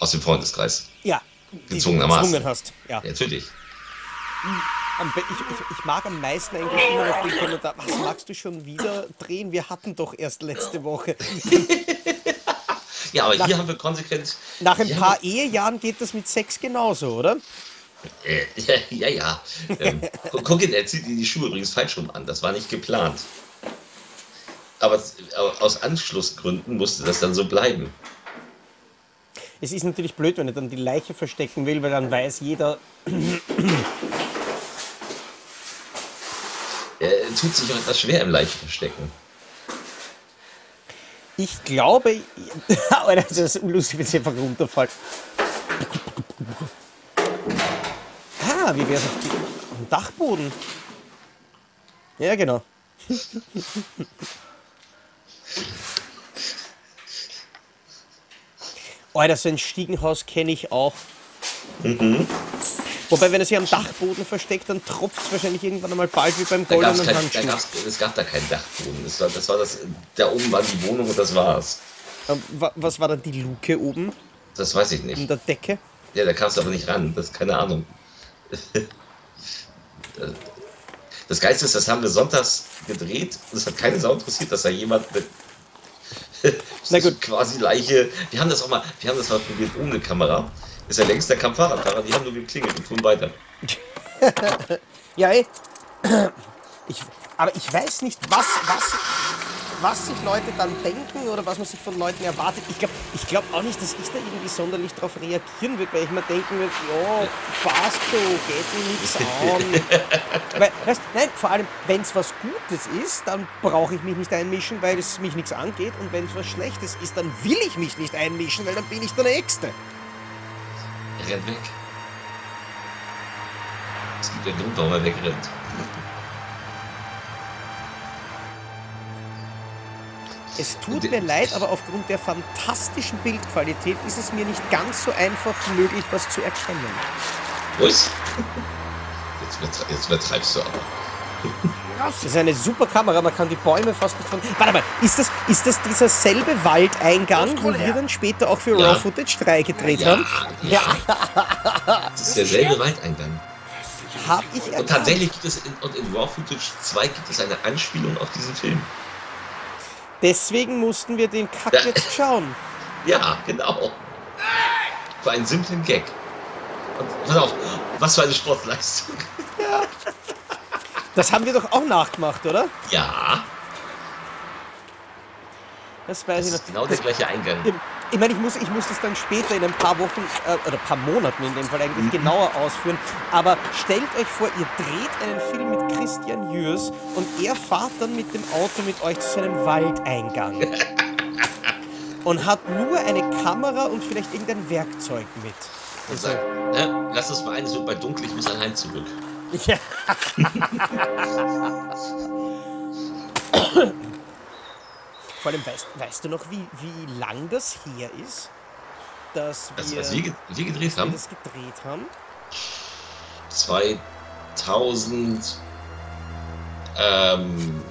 Aus dem Freundeskreis. Ja, Gezwungenermaßen. gezwungen hast. Ja. Ja, natürlich. Ich, ich, ich mag am meisten eigentlich immer noch den Kommentar, was magst du schon wieder drehen? Wir hatten doch erst letzte Woche. Ja, aber Nach- hier haben wir konsequent. Nach ein paar haben Ehejahren geht das mit Sex genauso, oder? äh, ja, ja. ja. Ähm, gu- guck ihn, er zieht die Schuhe übrigens falsch rum an. Das war nicht geplant. Aber au- aus Anschlussgründen musste das dann so bleiben. Es ist natürlich blöd, wenn er dann die Leiche verstecken will, weil dann weiß jeder, Er tut sich auch etwas schwer im Leichen verstecken. ich glaube, Alter, das ist unlustig, wenn sie einfach runterfällt. Ah, wie wäre es auf, die- auf dem Dachboden? Ja, genau. Alter, so ein Stiegenhaus kenne ich auch. Wobei, wenn er sich am Dachboden versteckt, dann tropft es wahrscheinlich irgendwann einmal bald wie beim goldenen kein, Handschuh. es gab da keinen Dachboden. Das war, das war das, da oben war die Wohnung und das war's. Ähm, wa- Was war dann die Luke oben Das weiß ich in nicht. der Decke? Ja, da kamst du aber nicht ran. Das ist keine Ahnung. Das Geilste ist, das haben wir sonntags gedreht und es hat keine Sau interessiert, dass da jemand mit Na gut. quasi Leiche. Wir haben das auch mal, wir haben das mal probiert ohne Kamera. Ist ja längst, da kam Fahrradfahrer, die haben nur geklingelt und fuhren weiter. Ja, ey. Ich, aber ich weiß nicht, was, was, was sich Leute dann denken oder was man sich von Leuten erwartet. Ich glaube ich glaub auch nicht, dass ich da irgendwie sonderlich darauf reagieren würde, weil ich mir denken würde, ja, passt so, geht mir nichts an. weil, weißt, nein, vor allem, wenn es was Gutes ist, dann brauche ich mich nicht einmischen, weil es mich nichts angeht. Und wenn es was Schlechtes ist, dann will ich mich nicht einmischen, weil dann bin ich der Nächste. Rennt weg. Es gibt einen Grund, warum er wegrennt. Es tut mir leid, aber aufgrund der fantastischen Bildqualität ist es mir nicht ganz so einfach möglich, was zu erkennen. Wo ist? Jetzt, übertre jetzt übertreibst du aber. Das ist eine super Kamera, man kann die Bäume fast nicht von. Warte mal, ist das, ist das dieser selbe Waldeingang, wo wir dann später auch für Ja. Raw Footage 3 gedreht Ja, haben? ja. Das ist derselbe Waldeingang. Hab ich Und erkannt. tatsächlich gibt es in, und in Raw Footage 2 gibt es eine Anspielung auf diesen Film. Deswegen mussten wir den Kack Ja. jetzt schauen. Ja, genau. Für einen simplen Gag. Und pass auf, was für eine Sportleistung. Das haben wir doch auch nachgemacht, oder? Ja, Das das weiß ich ist noch. genau der gleiche Eingang. Ich meine, ich muss, ich muss das dann später in ein paar Wochen äh, oder paar Monaten in dem Fall eigentlich Mhm. genauer ausführen. Aber stellt euch vor, ihr dreht einen Film mit Christian Jürs und er fahrt dann mit dem Auto mit euch zu seinem Waldeingang. und hat nur eine Kamera und vielleicht irgendein Werkzeug mit. Sagt, ne, lass uns mal ein, wird bei dunkel, ich muss an Heim zurück. Ja. Vor allem, weißt, weißt du noch, wie, wie lang das her ist, dass wir, als wir, wir gedreht wir haben, das gedreht haben? 2000, ähm,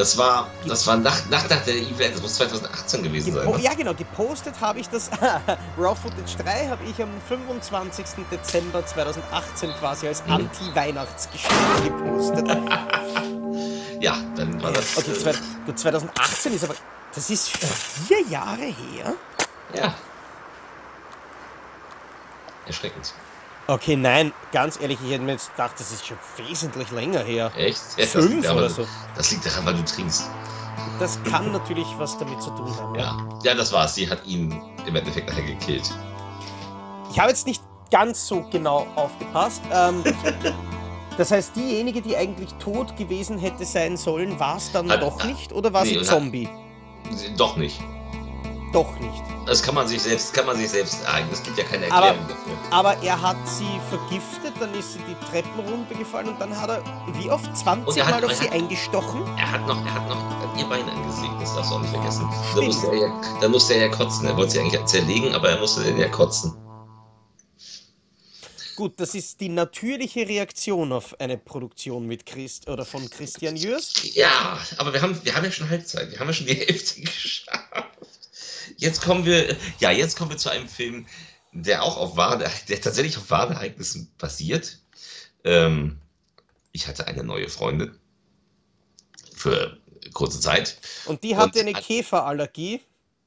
das war, das war nach, nach, nach der Event, das muss 2018 gewesen sein. Gepo Ne? ja, genau, gepostet habe ich das. Raw Footage 3 habe ich am 25. Dezember 2018 quasi als Mhm. Anti-Weihnachtsgeschenk gepostet. Ja, dann war das. Okay, äh, zwei, gut, 2018 ist aber. Das ist vier Jahre her? ja. Erschreckend. Okay, nein, ganz ehrlich, ich hätte mir jetzt gedacht, das ist schon wesentlich länger her. Echt? Ja, das Fünf liegt daran, oder so. Das liegt daran, weil du trinkst. Das kann natürlich was damit zu tun haben. Ja. Ja, das war's. Sie hat ihn im Endeffekt nachher gekillt. Ich habe jetzt nicht ganz so genau aufgepasst. Ähm, das heißt, diejenige, die eigentlich tot gewesen hätte sein sollen, war es dann Hat- doch nicht? Oder war nee, sie und hat- Zombie? Doch nicht. Doch nicht. Das kann man sich selbst, kann man sich selbst sagen. Es gibt ja keine Aber- Erklärung dafür. Aber er hat sie vergiftet, dann ist sie die Treppen runtergefallen und dann hat er wie oft Und 20 er hat- Mal auf sie hat- eingestochen? Er hat noch, er hat noch ihr Bein angesägt, das darfst du auch nicht vergessen. Da musste, er ja, da musste er ja kotzen. Er wollte sie eigentlich zerlegen, aber er musste den ja kotzen. Gut, das ist die natürliche Reaktion auf eine Produktion mit Christ oder von Christian Jürs. Ja, aber wir haben, wir haben ja schon Halbzeit. Wir haben ja schon die Hälfte geschafft. Jetzt kommen wir, ja, jetzt kommen wir zu einem Film, der auch auf wahren, der tatsächlich auf wahren Ereignissen basiert. Ähm, ich hatte eine neue Freundin für kurze Zeit. Und die hatte Und- eine Käferallergie.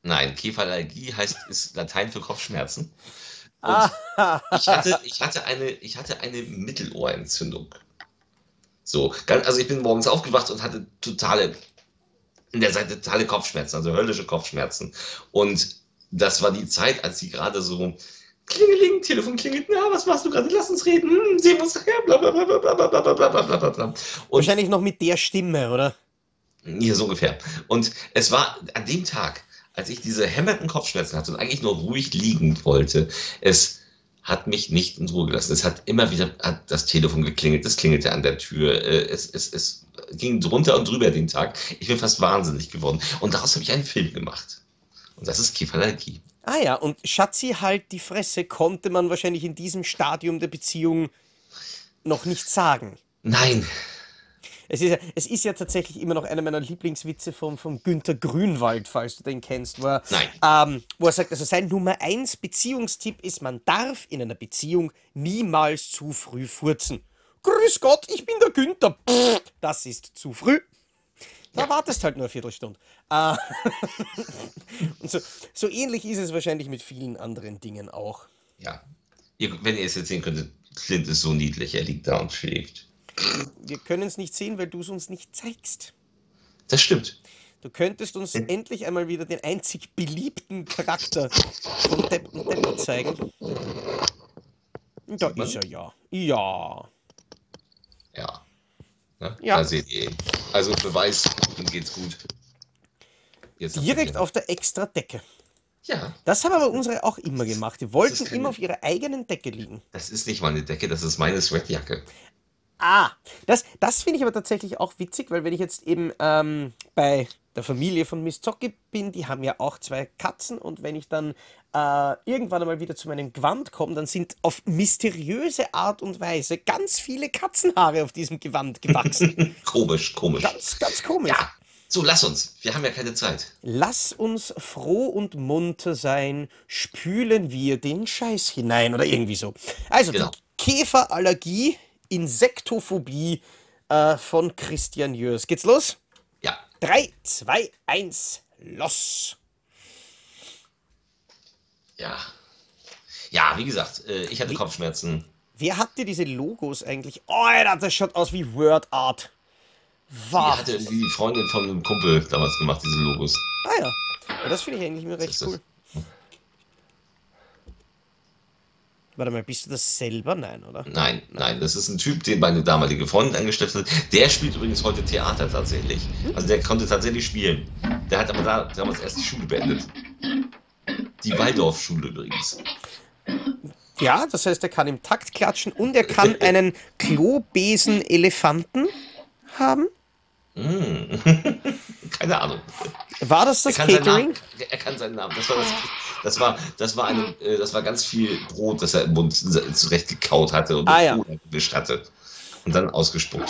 Nein, Käferallergie heißt, ist Latein für Kopfschmerzen. Und Ah, ich hatte, ich hatte eine, ich hatte eine Mittelohrentzündung. So, also ich bin morgens aufgewacht und hatte totale, der Seite totale Kopfschmerzen, also höllische Kopfschmerzen. Und das war die Zeit, als sie gerade so, Klingeling, Telefon klingelt, na, was machst du gerade? Lass uns reden, hm, sehen wir uns nachher, bla bla bla bla bla bla bla bla bla bla wahrscheinlich noch mit der Stimme, oder? hier so ungefähr. Und es war an dem Tag, als ich diese hämmernden Kopfschmerzen hatte und eigentlich nur ruhig liegen wollte, es hat mich nicht in Ruhe gelassen. Es hat immer wieder hat das Telefon geklingelt, es klingelte an der Tür, äh, es, es, es ging drunter und drüber den Tag. Ich bin fast wahnsinnig geworden. Und daraus habe ich einen Film gemacht. Und das ist Kieferallergie. Ah ja, und Schatzi halt die Fresse konnte man wahrscheinlich in diesem Stadium der Beziehung noch nicht sagen. Nein, Es ist, ja, es ist ja tatsächlich immer noch einer meiner Lieblingswitze vom, vom Günter Grünwald, falls du den kennst, wo er, Nein. Ähm, wo er sagt, also sein Nummer 1 Beziehungstipp ist, man darf in einer Beziehung niemals zu früh furzen. Grüß Gott, ich bin der Günther. Pff, das ist zu früh. Da wartest halt nur eine Viertelstunde. Äh, und so, so ähnlich ist es wahrscheinlich mit vielen anderen Dingen auch. ja. Ihr, wenn ihr es jetzt sehen könntet, Clint ist so niedlich, er liegt da und schläft. Wir können es nicht sehen, weil du es uns nicht zeigst. Das stimmt. Du könntest uns endlich einmal wieder den einzig beliebten Charakter von Depp und Depper zeigen. Da ist er ja. Ja. Ja. Ne? Ja. Da seht ihr ihn. Also Beweis, ihm geht's gut. Jetzt Direkt auf der extra Decke. Ja, Das haben aber unsere auch immer gemacht. Die wollten keine- immer auf ihrer eigenen Decke liegen. das ist nicht meine Decke, das ist meine Sweatjacke. Ah, das, das finde ich aber tatsächlich auch witzig, weil wenn ich jetzt eben ähm, bei der Familie von Miss Zocki bin, die haben ja auch zwei Katzen und wenn ich dann äh, irgendwann einmal wieder zu meinem Gewand komme, dann sind auf mysteriöse Art und Weise ganz viele Katzenhaare auf diesem Gewand gewachsen. Komisch, komisch. ganz, ganz komisch. Ja, so lass uns. Wir haben ja keine Zeit. Lass uns froh und munter sein, spülen wir den Scheiß hinein oder irgendwie so. Also Genau. die Käferallergie, Insektophobie äh, von Christian Jörs. Geht's los? Ja, 3, 2, 1, los! ja. Ja, wie gesagt, äh, ich hatte Kopfschmerzen. Wer hat dir diese Logos eigentlich? Oh, Alter, das schaut aus wie Word Art. Die Wow. hatte die Freundin von einem Kumpel damals gemacht, diese Logos. Ah ja. das finde ich eigentlich mir recht cool. Warte mal, bist du das selber? Nein, oder? Nein, nein, das ist ein Typ, den meine damalige Freundin angestiftet hat. Der spielt übrigens heute Theater tatsächlich. Also der konnte tatsächlich spielen. Der hat aber da, damals erst die Schule beendet. Die Waldorfschule übrigens. Ja, das heißt, er kann im Takt klatschen und er kann einen Klobesen-Elefanten haben. Keine Ahnung. War das das Er Catering? Namen, er kann seinen Namen. Das war, das, das war, das war, eine, äh, das war ganz viel Brot, das er im Mund zurecht gekaut hatte und Ah, ja. gewischt hatte. Und dann ausgespuckt.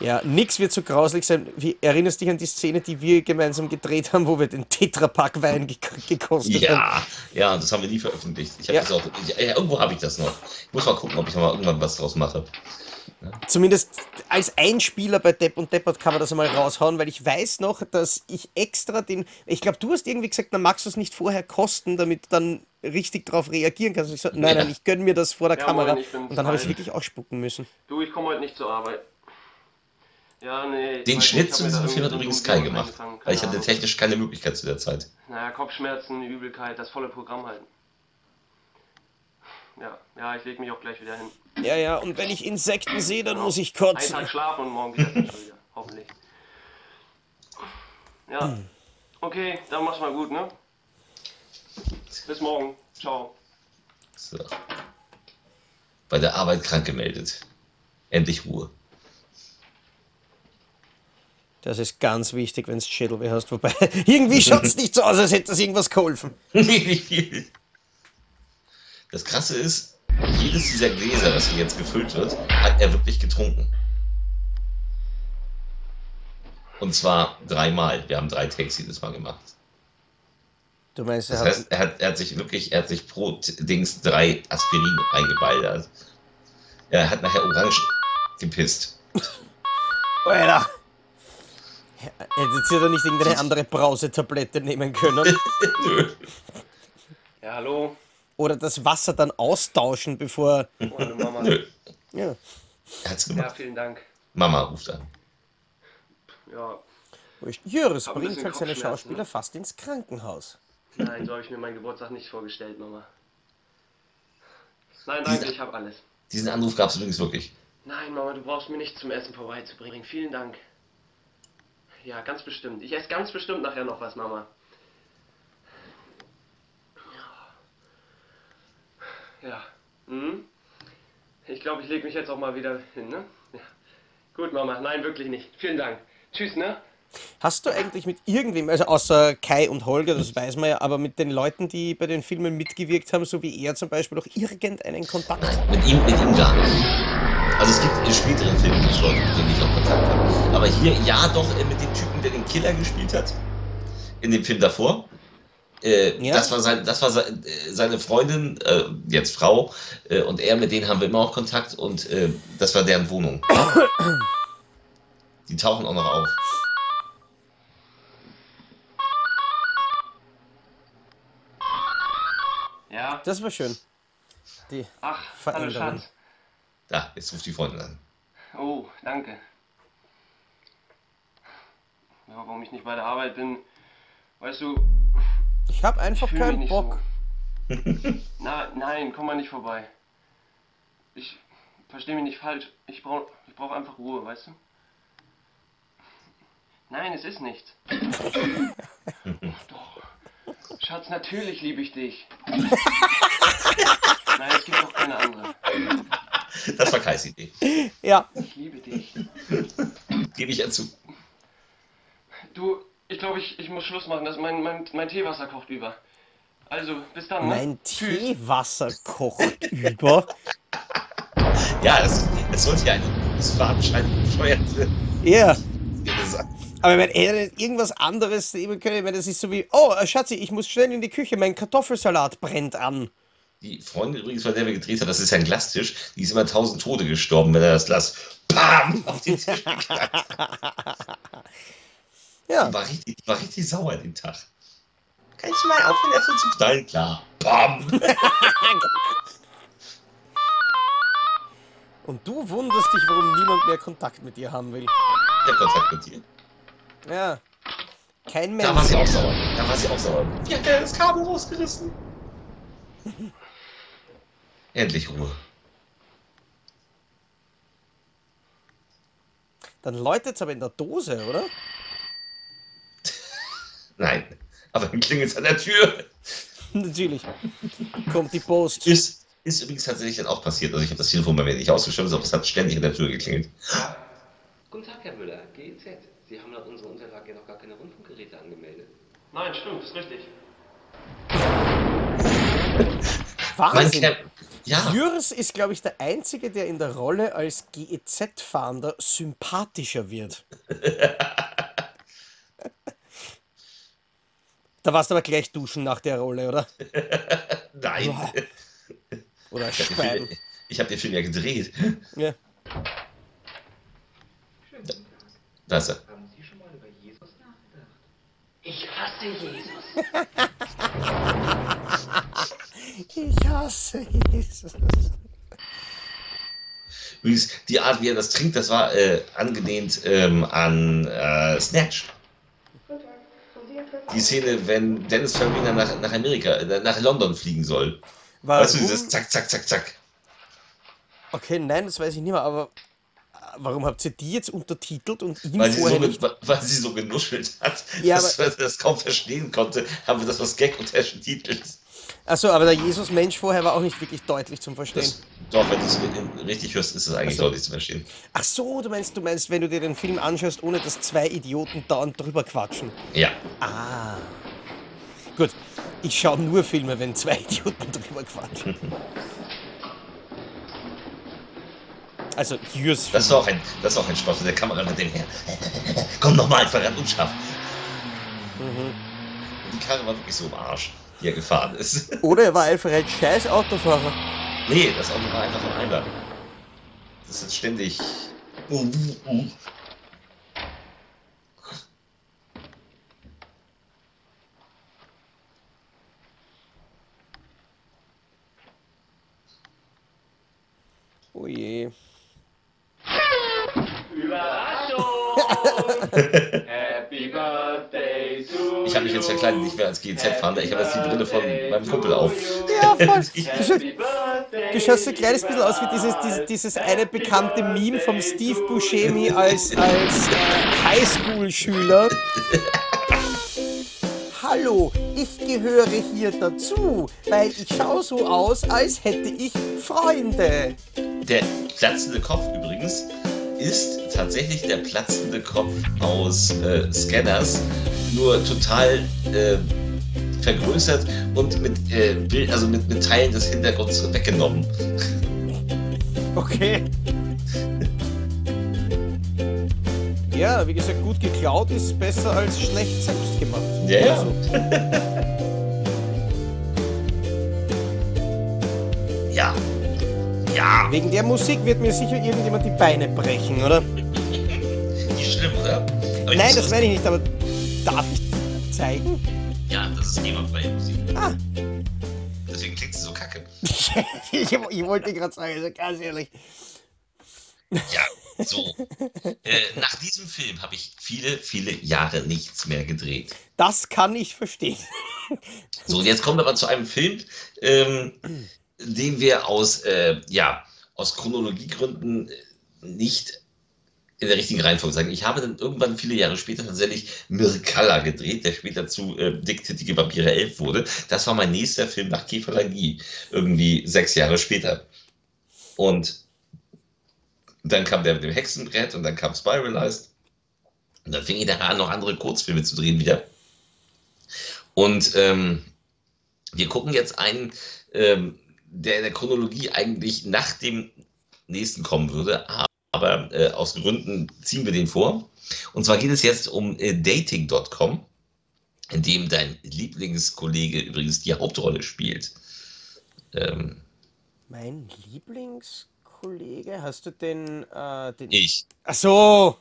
Ja, nix wird so grauslich sein. Wie, erinnerst dich an die Szene, die wir gemeinsam gedreht haben, wo wir den Tetrapack Wein gek gekostet haben? Ja, ja, das haben wir nie veröffentlicht. Ich habe Ja. das auch, ich, ja, irgendwo habe ich das noch. Ich muss mal gucken, ob ich noch mal irgendwann was draus mache. Zumindest als Einspieler bei Depp und Deppert kann man das einmal raushauen, weil ich weiß noch, dass ich extra den. Ich glaube, du hast irgendwie gesagt, dann magst du es nicht vorher kosten, damit du dann richtig darauf reagieren kannst. Und ich so, nein, Ja. nein, ich gönne mir das vor der Ja, Kamera. bin's, Und dann habe ich es wirklich ausspucken müssen. Du, ich komme heute nicht zur Arbeit. Ja, nee. Den weiß Schnitt zu diesem Film hat übrigens Kai einen gemacht. Weil ich hatte Ahnung. technisch keine Möglichkeit zu der Zeit. Naja, Kopfschmerzen, Übelkeit, das volle Programm halten. Ja, ja, ich leg mich auch gleich wieder hin. Ja, ja, und wenn ich Insekten sehe, dann muss ich Einen kotzen. Tag schlafen und morgen geht das dann schon wieder. Hoffentlich. Ja. Okay, dann mach's mal gut, ne? Bis morgen. Ciao. So. Bei der Arbeit krank gemeldet. Endlich Ruhe. Das ist ganz wichtig, wenn du Schädelweh hast. Wobei, irgendwie schaut es nicht so aus, als hätte das irgendwas geholfen. Das Krasse ist, jedes dieser Gläser, das hier jetzt gefüllt wird, hat er wirklich getrunken. Und zwar dreimal. Wir haben drei Takes jedes Mal gemacht. Du meinst, er Das heißt, er hat, er hat sich wirklich, er hat sich pro Dings drei Aspirin reingeballert. Er hat nachher Orange gepisst. Alter! Hätte jetzt ja nicht irgendeine andere Brausetablette nehmen können. Ja, hallo. Oder das Wasser dann austauschen, bevor. Oh, hallo Mama. Ja. Er hat's Ja, gemacht. vielen Dank. Mama ruft an. Ja. Jöris bringt halt seine Schauspieler ne? fast ins Krankenhaus. nein, so habe ich mir meinen Geburtstag nicht vorgestellt, Mama. Nein, danke, ich habe alles. Diesen Anruf gab es übrigens wirklich. Nein, Mama, du brauchst mir nichts zum Essen vorbeizubringen. Vielen Dank. Ja, ganz bestimmt. Ich esse ganz bestimmt nachher noch was, Mama. Ja. Ja. Hm? Ich glaube, ich lege mich jetzt auch mal wieder hin, ne? Ja. Gut, Mama. Nein, wirklich nicht. Vielen Dank. Tschüss, ne? Hast du eigentlich mit irgendwem, also außer Kai und Holger, das weiß man ja, aber mit den Leuten, die bei den Filmen mitgewirkt haben, so wie er zum Beispiel, noch irgendeinen Kontakt? Mit ihm, mit ihm gar nicht. Also es gibt in späteren Filmen gibt es Leute, mit denen ich noch Kontakt habe. Aber hier ja doch äh, mit dem Typen, der den Killer gespielt hat. In dem Film davor. Äh, Ja. Das war, sein, das war sein, äh, seine Freundin, äh, jetzt Frau, äh, und er, mit denen haben wir immer auch Kontakt und äh, das war deren Wohnung. Die tauchen auch noch auf. Ja. Das war schön. Die Ach, hallo Veränderung. Schatz. Da, jetzt ruft die Freundin an. Oh, danke. Ja, warum ich nicht bei der Arbeit bin, weißt du, Ich habe einfach mich keinen nicht Bock. so. Na, nein, komm mal nicht vorbei. Ich verstehe mich nicht falsch. Ich brauche ich brauch einfach Ruhe, weißt du? Nein, es ist nichts. Doch. Schatz, natürlich liebe ich dich. Nein, es gibt doch keine andere. Das war Kais Idee. Ja, Ich liebe dich. Gebe ich ja zu. Du, ich glaube, ich, ich muss Schluss machen. Das, mein, mein, mein Teewasser kocht über. Also, bis dann. Ne? mein Tschüss. Teewasser kocht über. Ja, es, es sollte ja eine es fadenscheinlich bescheuerte Ja. Aber meine, er irgendwas anderes nehmen können. Ich meine, das ist so wie, oh, Schatzi, ich muss schnell in die Küche, mein Kartoffelsalat brennt an. Die Freundin übrigens, von der wir gedreht haben, das ist ja ein Glastisch, die ist immer tausend Tode gestorben, wenn er das Glas BAM auf den Tisch geknallt hat. Ja, Die war richtig, die war richtig sauer den Tag. Kannst du mal aufhören, Äpfel zu knallen? Klar. BAM! und du wunderst dich, warum niemand mehr Kontakt mit dir haben will. Ich hab Kontakt mit dir. Ja. Kein Da war sie Mensch. auch sauer. Da war sie auch sauer. Die hat ja das Kabel rausgerissen. Endlich Ruhe. Dann läutet's aber in der Dose, oder? Nein. Aber dann klingelt an der Tür. Natürlich. Kommt die Post. Ist, ist übrigens tatsächlich dann auch passiert. Also ich habe das Telefon bei mir nicht ausgeschaltet, aber es hat ständig an der Tür geklingelt. Guten Tag, Herr Müller, GEZ. Sie haben laut unserer Unterlage ja noch gar keine Rundfunkgeräte angemeldet. Nein, stimmt, ist richtig. Mein Wahnsinn. Camp. Ja, Jürs ist, glaube ich, der Einzige, der in der Rolle als GEZ-Fahnder sympathischer wird. da warst du aber gleich duschen nach der Rolle, oder? nein. Oder Ich habe den, Speien. Film- ich hab den Film ja gedreht. Ja. Da ist er. Haben Sie schon mal über Jesus nachgedacht? Ich hasse Jesus. Ich hasse Jesus. Übrigens, die Art, wie er das trinkt, das war äh, angelehnt ähm, an äh, Snatch. Die Szene, wenn Dennis Farina nach, nach Amerika, äh, nach London fliegen soll. Warum? Weißt du, dieses Zack, Zack, Zack, Zack. Okay, nein, das weiß ich nicht mehr, aber äh, warum habt ihr die jetzt untertitelt und ihn Weil sie, so, vorher ge- nicht? weil sie so genuschelt hat, Ja, dass man das kaum verstehen konnte, haben wir das als Gag untertitelt. Achso, aber der Jesus-Mensch vorher war auch nicht wirklich deutlich zum Verstehen. Das, doch, wenn du es mit- richtig hörst, ist es eigentlich so. deutlich zu verstehen. Ach so, du meinst, du meinst, wenn du dir den Film anschaust, ohne dass zwei Idioten dauernd drüber quatschen. Ja. Ah. Gut, ich schaue nur Filme, wenn zwei Idioten drüber quatschen. Also, Jürs Das war auch ein, das war auch ein Spaß mit der Kamera mit dem her. Komm noch mal einfach ran, unscharf. Mhm. Die Karre war wirklich so im Arsch, die er gefahren ist. Oder er war einfach ein scheiß Autofahrer. nee, das Auto war einfach ein Eimer. Das ist ständig. Uh, uh, uh. Oh je. Happy Birthday Ich habe mich jetzt verkleidet, nicht mehr als GZ-Fahnder. Ich habe jetzt die Brille von meinem Kumpel auf. Ja, voll. Ich- Du schaust, du schaust so ein kleines bisschen aus wie dieses, dieses, dieses eine bekannte Meme vom Steve Buscemi als, als äh, Highschool-Schüler. Hallo, ich gehöre hier dazu, weil ich schaue so aus, als hätte ich Freunde. Der platzende Kopf übrigens ist tatsächlich der platzende Kopf aus äh, Scanners, nur total äh, vergrößert und mit, äh, Bild, also mit, mit Teilen des Hintergrunds weggenommen. Okay. Ja, wie gesagt, gut geklaut ist besser als schlecht selbst gemacht. Ja, ja. Also, Ja. Ja. wegen der Musik wird mir sicher irgendjemand die Beine brechen, oder? Nicht schlimm, oder? Aber Nein, das meine ich nicht, aber darf ich zeigen? Ja, das ist GEMA-freie Musik. Ah. Deswegen klingt sie so kacke. ich, ich wollte gerade sagen, also ganz ehrlich. Ja, so. äh, nach diesem Film habe ich viele, viele Jahre nichts mehr gedreht. Das kann ich verstehen. So, jetzt kommen wir aber zu einem Film, ähm, den wir aus, äh, ja, aus Chronologiegründen nicht in der richtigen Reihenfolge sagen. Ich habe dann irgendwann viele Jahre später tatsächlich Mirkalla gedreht, der später zu äh, Dicktittige Vampire 11 wurde. Das war mein nächster Film nach Käferlagie, irgendwie sechs Jahre später. Und dann kam der mit dem Hexenbrett und dann kam Spiralized. Und dann fing ich daran an, noch andere Kurzfilme zu drehen wieder. Und ähm, wir gucken jetzt einen, ähm, der in der Chronologie eigentlich nach dem nächsten kommen würde, aber äh, aus Gründen ziehen wir den vor. Und zwar geht es jetzt um äh, Dating.com, in dem dein Lieblingskollege übrigens die Hauptrolle spielt. Ähm, Mein Lieblingskollege, hast du den, äh, den ich. Ach so.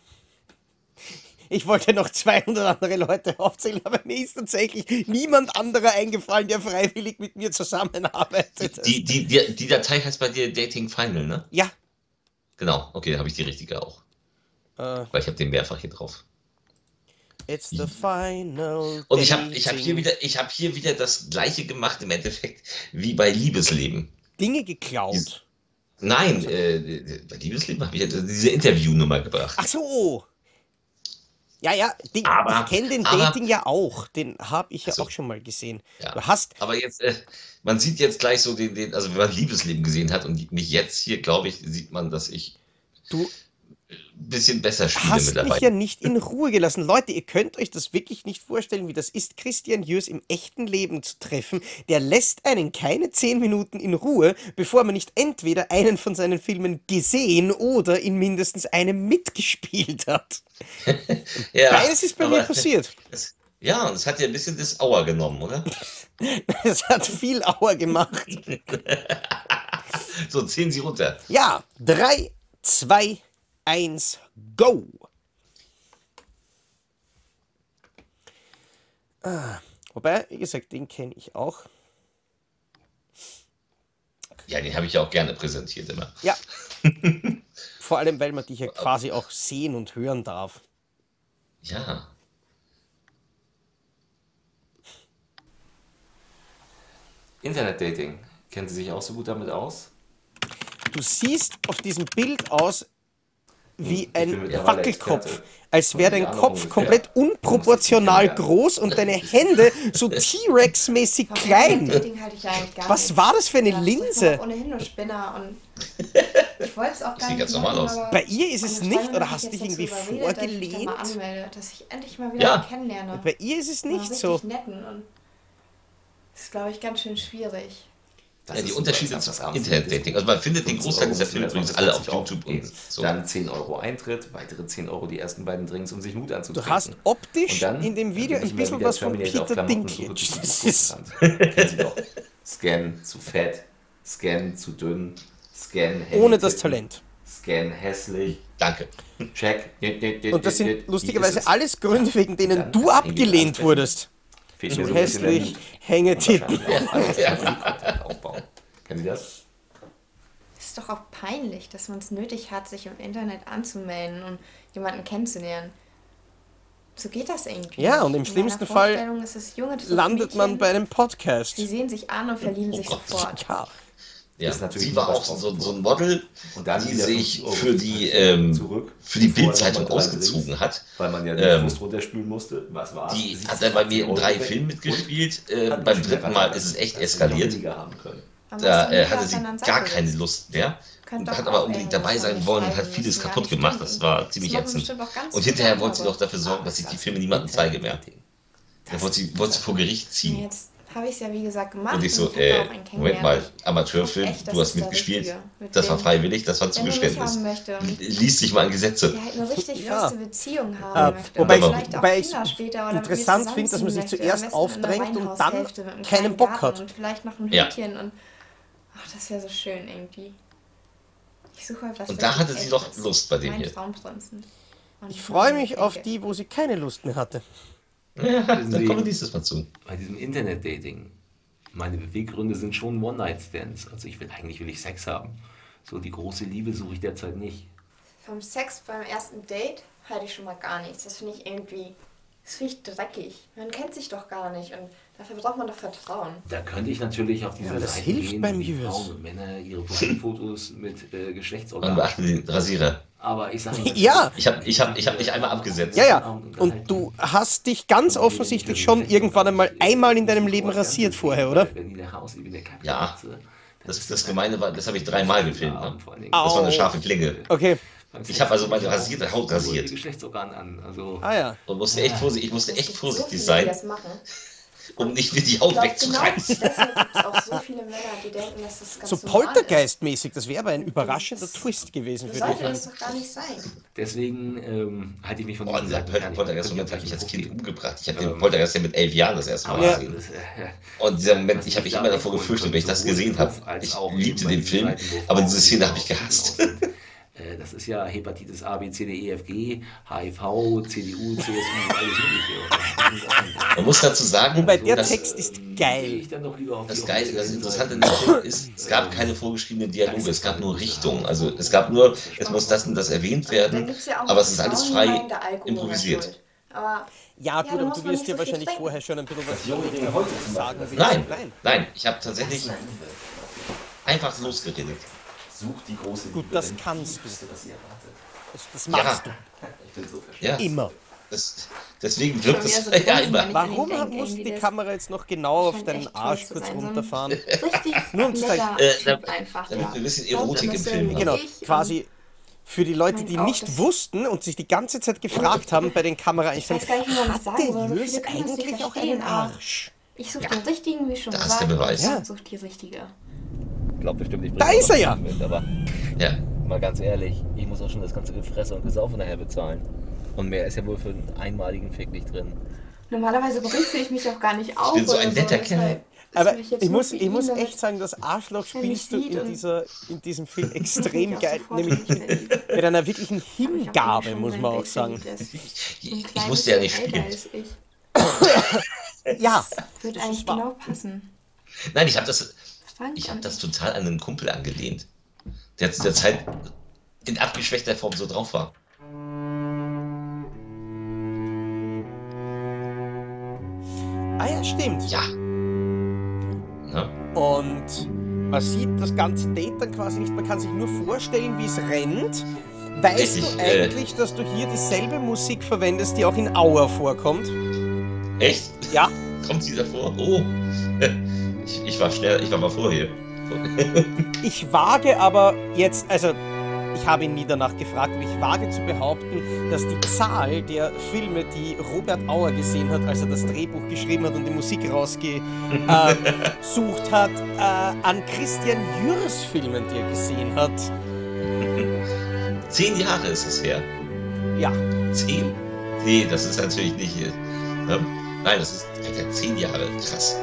Ich wollte noch 200 andere Leute aufzählen, aber mir ist tatsächlich niemand anderer eingefallen, der freiwillig mit mir zusammenarbeitet. Die, die, die, die Datei heißt bei dir Dating Final, ne? ja. Genau, okay, da habe ich die richtige auch. Äh, Weil ich habe den mehrfach hier drauf. it's the final. Und ich habe ich hab hier, wieder, ich hab hier wieder das gleiche gemacht im Endeffekt wie bei Liebesleben. Dinge geklaut. Nein, äh, bei Liebesleben habe ich diese Interviewnummer gebracht. Ach so. Ja, ja, den, Aber- ich kenne den aber- Dating ja auch. Den habe ich ja Ach so. auch schon mal gesehen. Ja. Du hast, Aber jetzt, äh, man sieht jetzt gleich so den, den, also wenn man Liebesleben gesehen hat und nicht jetzt hier, glaube ich, sieht man, dass ich du bisschen besser spiele hast mich mittlerweile. ja nicht in Ruhe gelassen. Leute, ihr könnt euch das wirklich nicht vorstellen, wie das ist, Christian Jörs im echten Leben zu treffen. Der lässt einen keine zehn Minuten in Ruhe, bevor man nicht entweder einen von seinen Filmen gesehen oder in mindestens einem mitgespielt hat. ja, Beides ist bei mir passiert. Es, ja, und es hat ja ein bisschen das Auer genommen, oder? Es hat viel Auer gemacht. So, ziehen Sie runter. Ja, 3, 2, 1, go! Ah, wobei, wie gesagt, den kenne ich auch. Ja, den habe ich auch gerne präsentiert immer. Ja. Vor allem, weil man dich ja quasi auch sehen und hören darf. Ja. Internetdating. Kennen Sie sich auch so gut damit aus? Du siehst auf diesem Bild aus wie ich ein. Experte. Als wäre dein Kopf komplett unproportional groß und deine Hände so T-Rex-mäßig klein. Dating halte ich ja eigentlich gar Was war das für eine das Linse? ohnehin nur Spinner und ich wollte es auch gar sieht nicht ganz normal aus. Bei ihr ist es nicht, oder hast mich dich irgendwie ich vorgelehnt? anmelde, dass ich endlich mal wieder Ja. Bei ihr ist es nicht so. netten und ist, glaube ich, ganz schön schwierig. Das ja, ist die Unterschiede zum du Internet-Dating. Also man findet den 15 Großteil dieser Filme übrigens alle auf 20 Euro YouTube und so. Dann 10 Euro Eintritt, weitere 10 Euro die ersten beiden Drinks, um sich Mut Du anzutrinken. hast optisch Und dann in dem Video ein bisschen was von Peter Dinklage. Das ist, bekannt. Kennen Sie doch. Scan zu fett, Scan zu dünn, Scan heavy ohne das Talent. Scan hässlich, Danke. check. Und das sind lustigerweise alle alles Gründe, wegen denen du abgelehnt wurdest. Fehlt So mir so hässlich, aufbauen. Kennen Sie das? Es ist doch auch peinlich, dass man es nötig hat, sich im Internet anzumelden und jemanden kennenzulernen. So geht das irgendwie. Ja, und im schlimmsten Fall Vorstellung ist es Junge, Landet Mädchen, man bei einem Podcast. Sie sehen sich an und verlieben Oh sich Gott. sofort. Ja, Ja, Ist natürlich sie war auch so, so ein Model, Und dann die sich 50 Euro für die, ähm, zurück, für die Bildzeitung ausgezogen hat. Weil man ja den Ähm, Frust runterspülen musste. Was war's? Die 17, hat dann bei mir in 18 drei. Filmen mitgespielt. Äh, beim dritten Mal ist es echt eskaliert. Da äh, hatte sie gar keine. Lust mehr. Und hat aber unbedingt dabei sein wollen und hat vieles kaputt gemacht. Das war ziemlich ätzend. Und hinterher wollte sie doch dafür sorgen, dass ich die Filme niemandem zeige mehr. Da wollte sie, wollte sie vor Gericht ziehen. Jetzt habe ich es ja wie gesagt gemacht. Und ich so, hab da äh, Moment mal, Ich- Amateurfilm, echt, du hast mitgespielt, mit das war freiwillig, das war Zugeständnis. haben möchte und Lies dich mal an Gesetze. der halt eine richtig Ja. feste Beziehung haben Ah, möchte. wobei und ich- vielleicht auch wobei ich später oder interessant finde, dass man sich zuerst aufdrängt und dann keinen Bock hat. Und vielleicht noch ein Ja. Hündchen und ach, das wäre so schön irgendwie. Ich suche etwas. Und da hatte sie doch. Lust bei dem hier. Und Ich freue mich auf die, wo sie keine Lust mehr hatte. Ja, da Sie- kommen wir nächstes Mal zu. Bei diesem Internet-Dating meine Beweggründe sind schon One-Night-Stands. Also ich will eigentlich will ich Sex haben. So die große Liebe suche ich derzeit nicht. Vom Sex beim ersten Date halte ich schon mal gar nichts. Das finde ich irgendwie. Das finde ich dreckig. Man kennt sich doch gar nicht und dafür braucht man doch Vertrauen. Da könnte ich natürlich auf diese Ja, hilft gehen, beim wie Jürs. Frauen und Männer ihre Profilfotos mit äh, Geschlechtsorganen. beachte den Rasierer. Aber ich sage mal, Ja. Ich habe ich hab, ich hab mich einmal abgesetzt. Ja, ja. Und du hast dich ganz offensichtlich schon irgendwann einmal einmal in deinem Leben rasiert vorher, oder? Ja. Das, das Gemeine war, das habe ich dreimal gefilmt. Ne? Das war eine scharfe Klinge. Okay. Ich habe also meine rasierte Haut rasiert. Geschlechtsorgan an. Also Ah ja. Und musste echt vorsichtig, ich musste echt vorsichtig sein. Um nicht mir die Ich Haut genau wegzureißen. deshalb gibt es auch so viele Männer, die denken, dass das ganz So. Poltergeist-mäßig, das wäre aber ein überraschender Twist gewesen für den Sollte das doch gar nicht sein. Deswegen ähm, halte ich mich von Oh, dieser Seiten fern. Poltergeist, Ich Moment, könnte habe ich als Kind umgebracht. Ich habe Ähm, den Poltergeist ja mit elf Jahren das erste Mal gesehen. das, äh, Und dieser Moment, ich habe mich immer da davor gefürchtet, wenn ich das gesehen habe. als Ich auch liebte den Film, aber diese Szene habe ich aussehen, gehasst. Äh, Das ist ja Hepatitis A, B, C, D, E, F, G, HIV, CDU, CSU, alles Mögliche. Man muss dazu sagen, Wobei der dass Text ist geil. ich dann doch lieber auf das die Geile, das Interessante ist, es gab keine vorgeschriebenen Dialoge, es gab nur Richtungen. Also es gab nur, es muss das und das erwähnt werden, aber es ist alles frei improvisiert. Ja, gut, aber du wirst dir wahrscheinlich trinken. vorher schon ein bisschen was sagen. Nein. nein, ich habe tatsächlich einfach losgeredet. Such die große Gut, Liebe, das denn kannst du. wüsste, was ihr erwartet. Das, das machst Ja. Ich bin so verstanden. Ja, du immer. das, deswegen wirkt es so ja immer. Warum denke, musst du irgendwie die das Kamera jetzt noch genau auf deinen Arsch kurz sein, so runterfahren? Richtig Nur um zu zeigen- Äh, einfach. damit wir ein bisschen Erotik im das Film haben. Genau, quasi für die Leute, die auch, nicht das- wussten und sich die ganze Zeit gefragt haben bei den Kameraeinstellungen, das hat sagen der das nicht eigentlich auch einen Arsch? Ich suche den richtigen, wie schon da ist gesagt. der Beweis. Ja. er sucht die richtige. Glaubt bestimmt, ich Da ist er ja. Mit, aber Ja. mal ganz ehrlich, ich muss auch schon das ganze Gefresse und Gesaufen nachher bezahlen. Und mehr ist ja wohl für einen einmaligen Fick nicht drin. Normalerweise brinze ich mich auch gar nicht auf. bin so ein netter deshalb Kerl. ist Aber ich muss, ich muss echt sagen, das Arschloch spielst du in, dieser, in diesem Film extrem geil. Nämlich mit einer wirklichen ich Hingabe, muss man auch sagen. ist. Ich, ich musste ja nicht spielen. Ja, Wird Das eigentlich genau passen. Nein, ich habe das, Frank ich habe und das total an einen Kumpel angelehnt, der zu der Zeit in abgeschwächter Form so drauf war. ah ja, stimmt. Ja. ja. Und man sieht das ganze Date dann quasi nicht, man kann sich nur vorstellen, wie es rennt. Weißt Richtig, du äh, eigentlich, dass du hier dieselbe Musik verwendest, die auch in Auer vorkommt? Echt? Ja. Kommt sie davor? Oh. Ich, ich war schnell, ich war mal vor hier. Ich wage aber jetzt, also ich habe ihn nie danach gefragt, aber ich wage zu behaupten, dass die Zahl der Filme, die Robert Auer gesehen hat, als er das Drehbuch geschrieben hat und die Musik rausgesucht hat, äh, an Christian Jürs Filmen, die er gesehen hat. Zehn Jahre ist es her. Ja, Zehn? Nee, das ist natürlich nicht. äh, Ne? Nein, das ist Alter, zehn Jahre. Krass.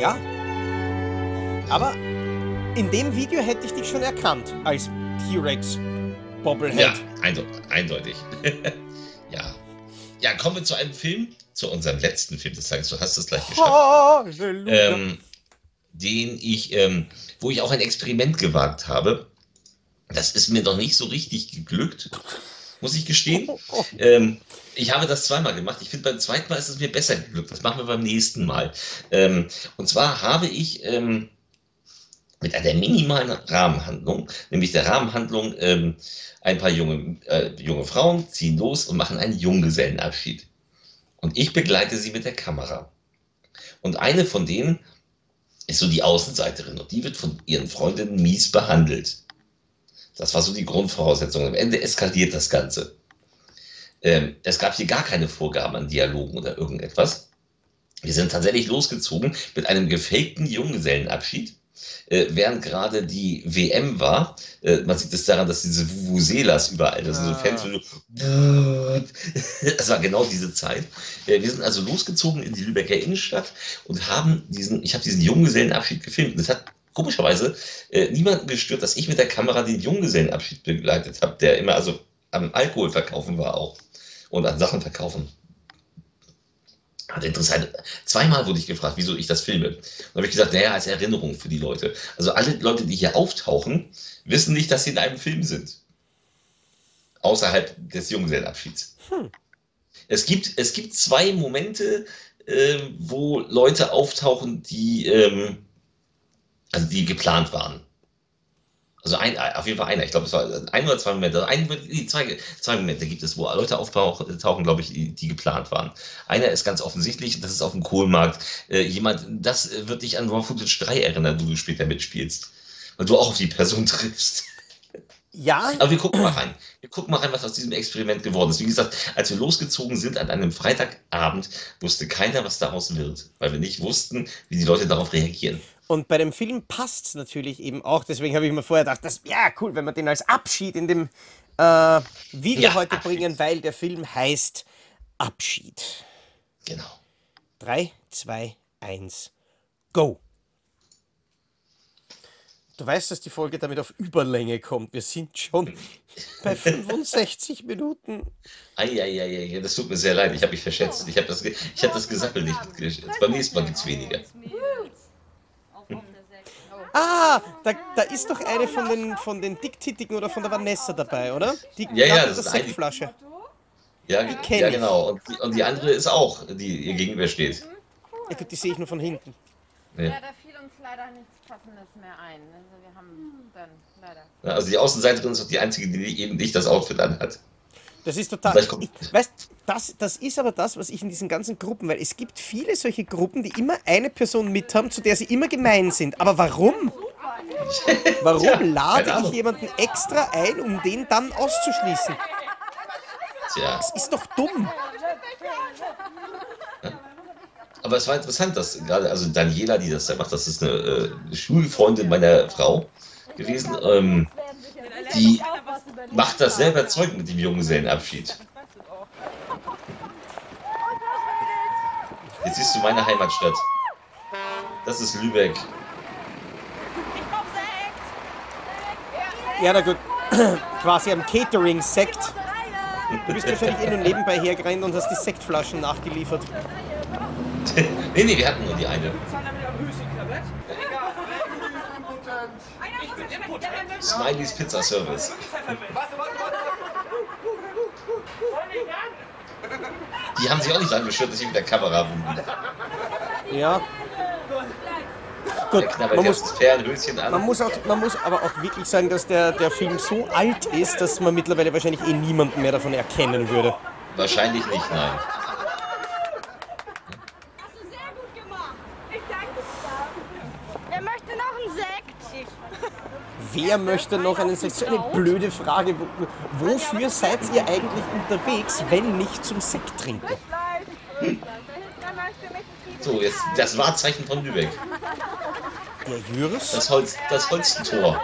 ja. Aber in dem Video hätte ich dich schon erkannt als T-Rex Bobblehead. Ja, eindeutig. ja. Ja, kommen wir zu einem Film, zu unserem letzten Film des Tages. Du hast es gleich geschafft. Ähm, den ich, ähm, wo ich auch ein Experiment gewagt habe. Das ist mir noch nicht so richtig geglückt, muss ich gestehen. Ähm, ich habe das zweimal gemacht. Ich finde, beim zweiten Mal ist es mir besser geglückt. Das machen wir beim nächsten Mal. Ähm, und zwar habe ich ähm, mit einer minimalen Rahmenhandlung, nämlich der Rahmenhandlung, ähm, ein paar junge, äh, junge Frauen ziehen los und machen einen Junggesellenabschied. Und ich begleite sie mit der Kamera. Und eine von denen ist so die Außenseiterin und die wird von ihren Freundinnen mies behandelt. Das war so die Grundvoraussetzung. Am Ende eskaliert das Ganze. Ähm, es gab hier gar keine Vorgaben an Dialogen oder irgendetwas. Wir sind tatsächlich losgezogen mit einem gefakten Junggesellenabschied, äh, während gerade die WM war. Äh, man sieht es daran, dass diese Vuvuzelas überall, das sind so. Fans, so, das war genau diese Zeit. Äh, wir sind also losgezogen in die Lübecker Innenstadt und haben diesen, ich habe diesen Junggesellenabschied gefilmt. Es hat komischerweise äh, niemanden gestört, dass ich mit der Kamera den Junggesellenabschied begleitet habe, der immer also am Alkohol verkaufen war auch und an Sachen verkaufen. Also interessant. Zweimal wurde ich gefragt, wieso ich das filme. Und dann habe ich gesagt, naja, als Erinnerung für die Leute. Also alle Leute, die hier auftauchen, wissen nicht, dass sie in einem Film sind. Außerhalb des Junggesellenabschieds. Es, gibt, es gibt zwei Momente, äh, wo Leute auftauchen, die, ähm, also die geplant waren. Also ein, auf jeden Fall einer. Ich glaube, es war ein oder zwei Momente. Also ein, zwei, zwei Momente gibt es, wo Leute auftauchen, glaube ich, die, die geplant waren. Einer ist ganz offensichtlich, das ist auf dem Kohlmarkt. Äh, jemand, das wird dich an Raw Footage 3 erinnern, wo du später mitspielst. Weil du auch auf die Person triffst. Ja, Aber wir gucken mal rein. Wir gucken mal rein, was aus diesem Experiment geworden ist. Wie gesagt, als wir losgezogen sind an einem Freitagabend, wusste keiner, was daraus wird, weil wir nicht wussten, wie die Leute darauf reagieren. Und bei dem Film passt es natürlich eben auch. Deswegen habe ich mir vorher gedacht, das ja cool, wenn wir den als Abschied in dem äh, Video Ja, heute Abschied. bringen, weil der Film heißt Abschied. Genau. 3, 2, 1, go! Du weißt, dass die Folge damit auf Überlänge kommt. Wir sind schon bei 65 Minuten. Eieiei, das tut mir sehr leid. Ich habe mich verschätzt. Ich habe das, ge- ich hab das Gesappel nicht mitgeschätzt. Beim nächsten Mal gibt es weniger. Ah, da, da ist doch eine von den, von den Dicktittigen oder von der Vanessa dabei, oder? Die Ja, ja, das ist eine- Sektflasche. Ja, kenn ja genau. Und die, und die andere ist auch, die ihr gegenübersteht. Ja, gut, die sehe ich nur von hinten. Ja. Ja, da fiel uns leider nichts Passendes mehr ein. Also wir haben dann leider. Ja, Also die Außenseiterin ist doch die einzige, die eben nicht das Outfit anhat. Das ist total. Ich, weißt, das, das ist aber das, was ich in diesen ganzen Gruppen, weil es gibt viele solche Gruppen, die immer eine Person mit haben, zu der sie immer gemein sind. Aber warum? Warum Tja, lade ich jemanden extra ein, um den dann auszuschließen? Tja. Das ist doch dumm. Aber es war interessant, dass gerade, also Daniela, die das da macht, das ist eine äh, Schulfreundin meiner Frau gewesen. Ähm, die macht das selber Zeug mit dem Junggesellenabschied. Jetzt siehst du meine Heimatstadt. Das ist Lübeck. Ja, na gut. Quasi am Catering-Sekt. Du bist wahrscheinlich eh nur nebenbei hergerannt und hast die Sektflaschen nachgeliefert. nee, nee, wir hatten nur die eine. Smileys Pizza Service. Die haben sich auch nicht gestört, dass ich mit der Kamera rum. Ja. Gut, man muss, Fernhöschen an. man, muss auch, man muss aber auch wirklich sagen, dass der, der Film so alt ist, dass man mittlerweile wahrscheinlich eh niemanden mehr davon erkennen würde. Wahrscheinlich nicht, nein. Wer möchte noch einen Sekt? Wer möchte noch einen Sekt? So eine blöde Frage. Wo- Wofür seid ihr eigentlich unterwegs, wenn nicht zum Sekt trinken? So, jetzt das Wahrzeichen von Lübeck. Der Jüris? Das Holz, das Holstentor.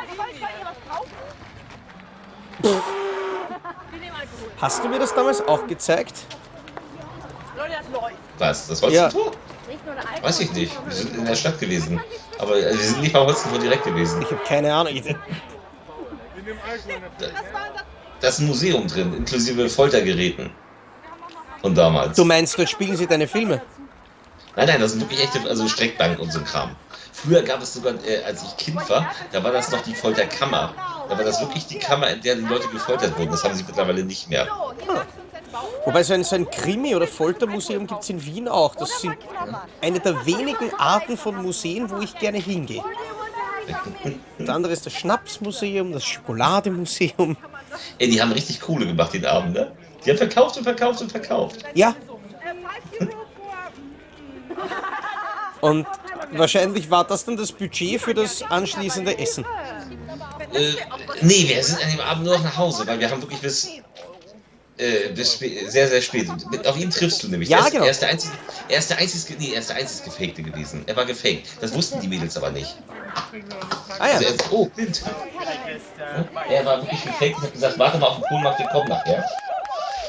Hast du mir das damals auch gezeigt? Was? Das Holstentor? Weiß ich nicht. Wir sind in der Stadt gewesen. Aber äh, wir sind nicht beim Holstentor direkt gewesen. Ich habe keine Ahnung. Ich, Da ist ein Museum drin, inklusive Foltergeräten. Von damals. du meinst, dort spielen sie deine Filme? Nein, nein, das sind wirklich echte, also Streckbank und so ein Kram. Früher gab es sogar, äh, als ich Kind war, da war das noch die Folterkammer. Da war das wirklich die Kammer, in der die Leute gefoltert wurden. Das haben sie mittlerweile nicht mehr. Wobei so ein, so ein Krimi- oder Foltermuseum gibt es in Wien auch. Das sind eine der wenigen Arten von Museen, wo ich gerne hingehe. Das andere ist das Schnapsmuseum, das Schokolademuseum. Ey, die haben richtig Kohle gemacht den Abend, ne? Die haben verkauft und verkauft und verkauft. Ja. Und wahrscheinlich war das dann das Budget für das anschließende Essen. Äh, nee, wir sind an dem Abend nur noch nach Hause, weil wir haben wirklich bis, äh, bis sehr, sehr spät. Auf ihn triffst du nämlich. Ja, er ist, genau. Er ist der einzige, er ist der einzige, nee, er ist der einzige Gefakte gewesen. Er war gefaked. Das wussten die Mädels aber nicht. Ah ja. Also er, oh, blind. Ja, Er war wirklich gefaked und hat gesagt, warte mal auf den Kohlmarkt, wir kommen nachher.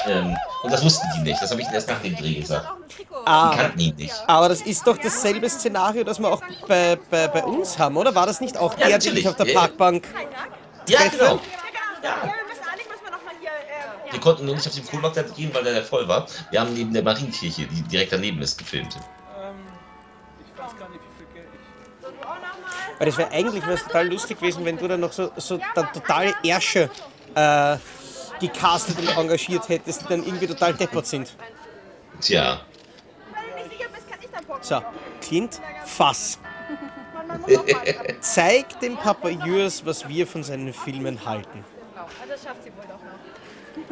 Ähm, und das wussten die nicht. Das habe ich erst nach dem Dreh gesagt. Die Ah, kannten ihn nicht. aber das ist doch dasselbe Szenario, das wir auch bei, bei, bei uns haben, oder? War das nicht auch Ja, der, den natürlich. ich auf der Ja, ja. Parkbank Ja, treffe? genau. Ja, wir müssen eigentlich müssen wir noch mal hier. Äh, Wir konnten nur nicht auf den Flohmarkt gehen, weil der voll war. Wir haben neben der Marienkirche, die direkt daneben ist, gefilmt. Weil das wäre eigentlich wär's total lustig gewesen, wenn du dann noch so, so dann total Ärsche äh, gecastet und engagiert hättest, die dann irgendwie total deppert sind. Tja. So, Clint, fass. Zeig dem Papa Jürs, was wir von seinen Filmen halten. Das schafft sie wohl doch noch.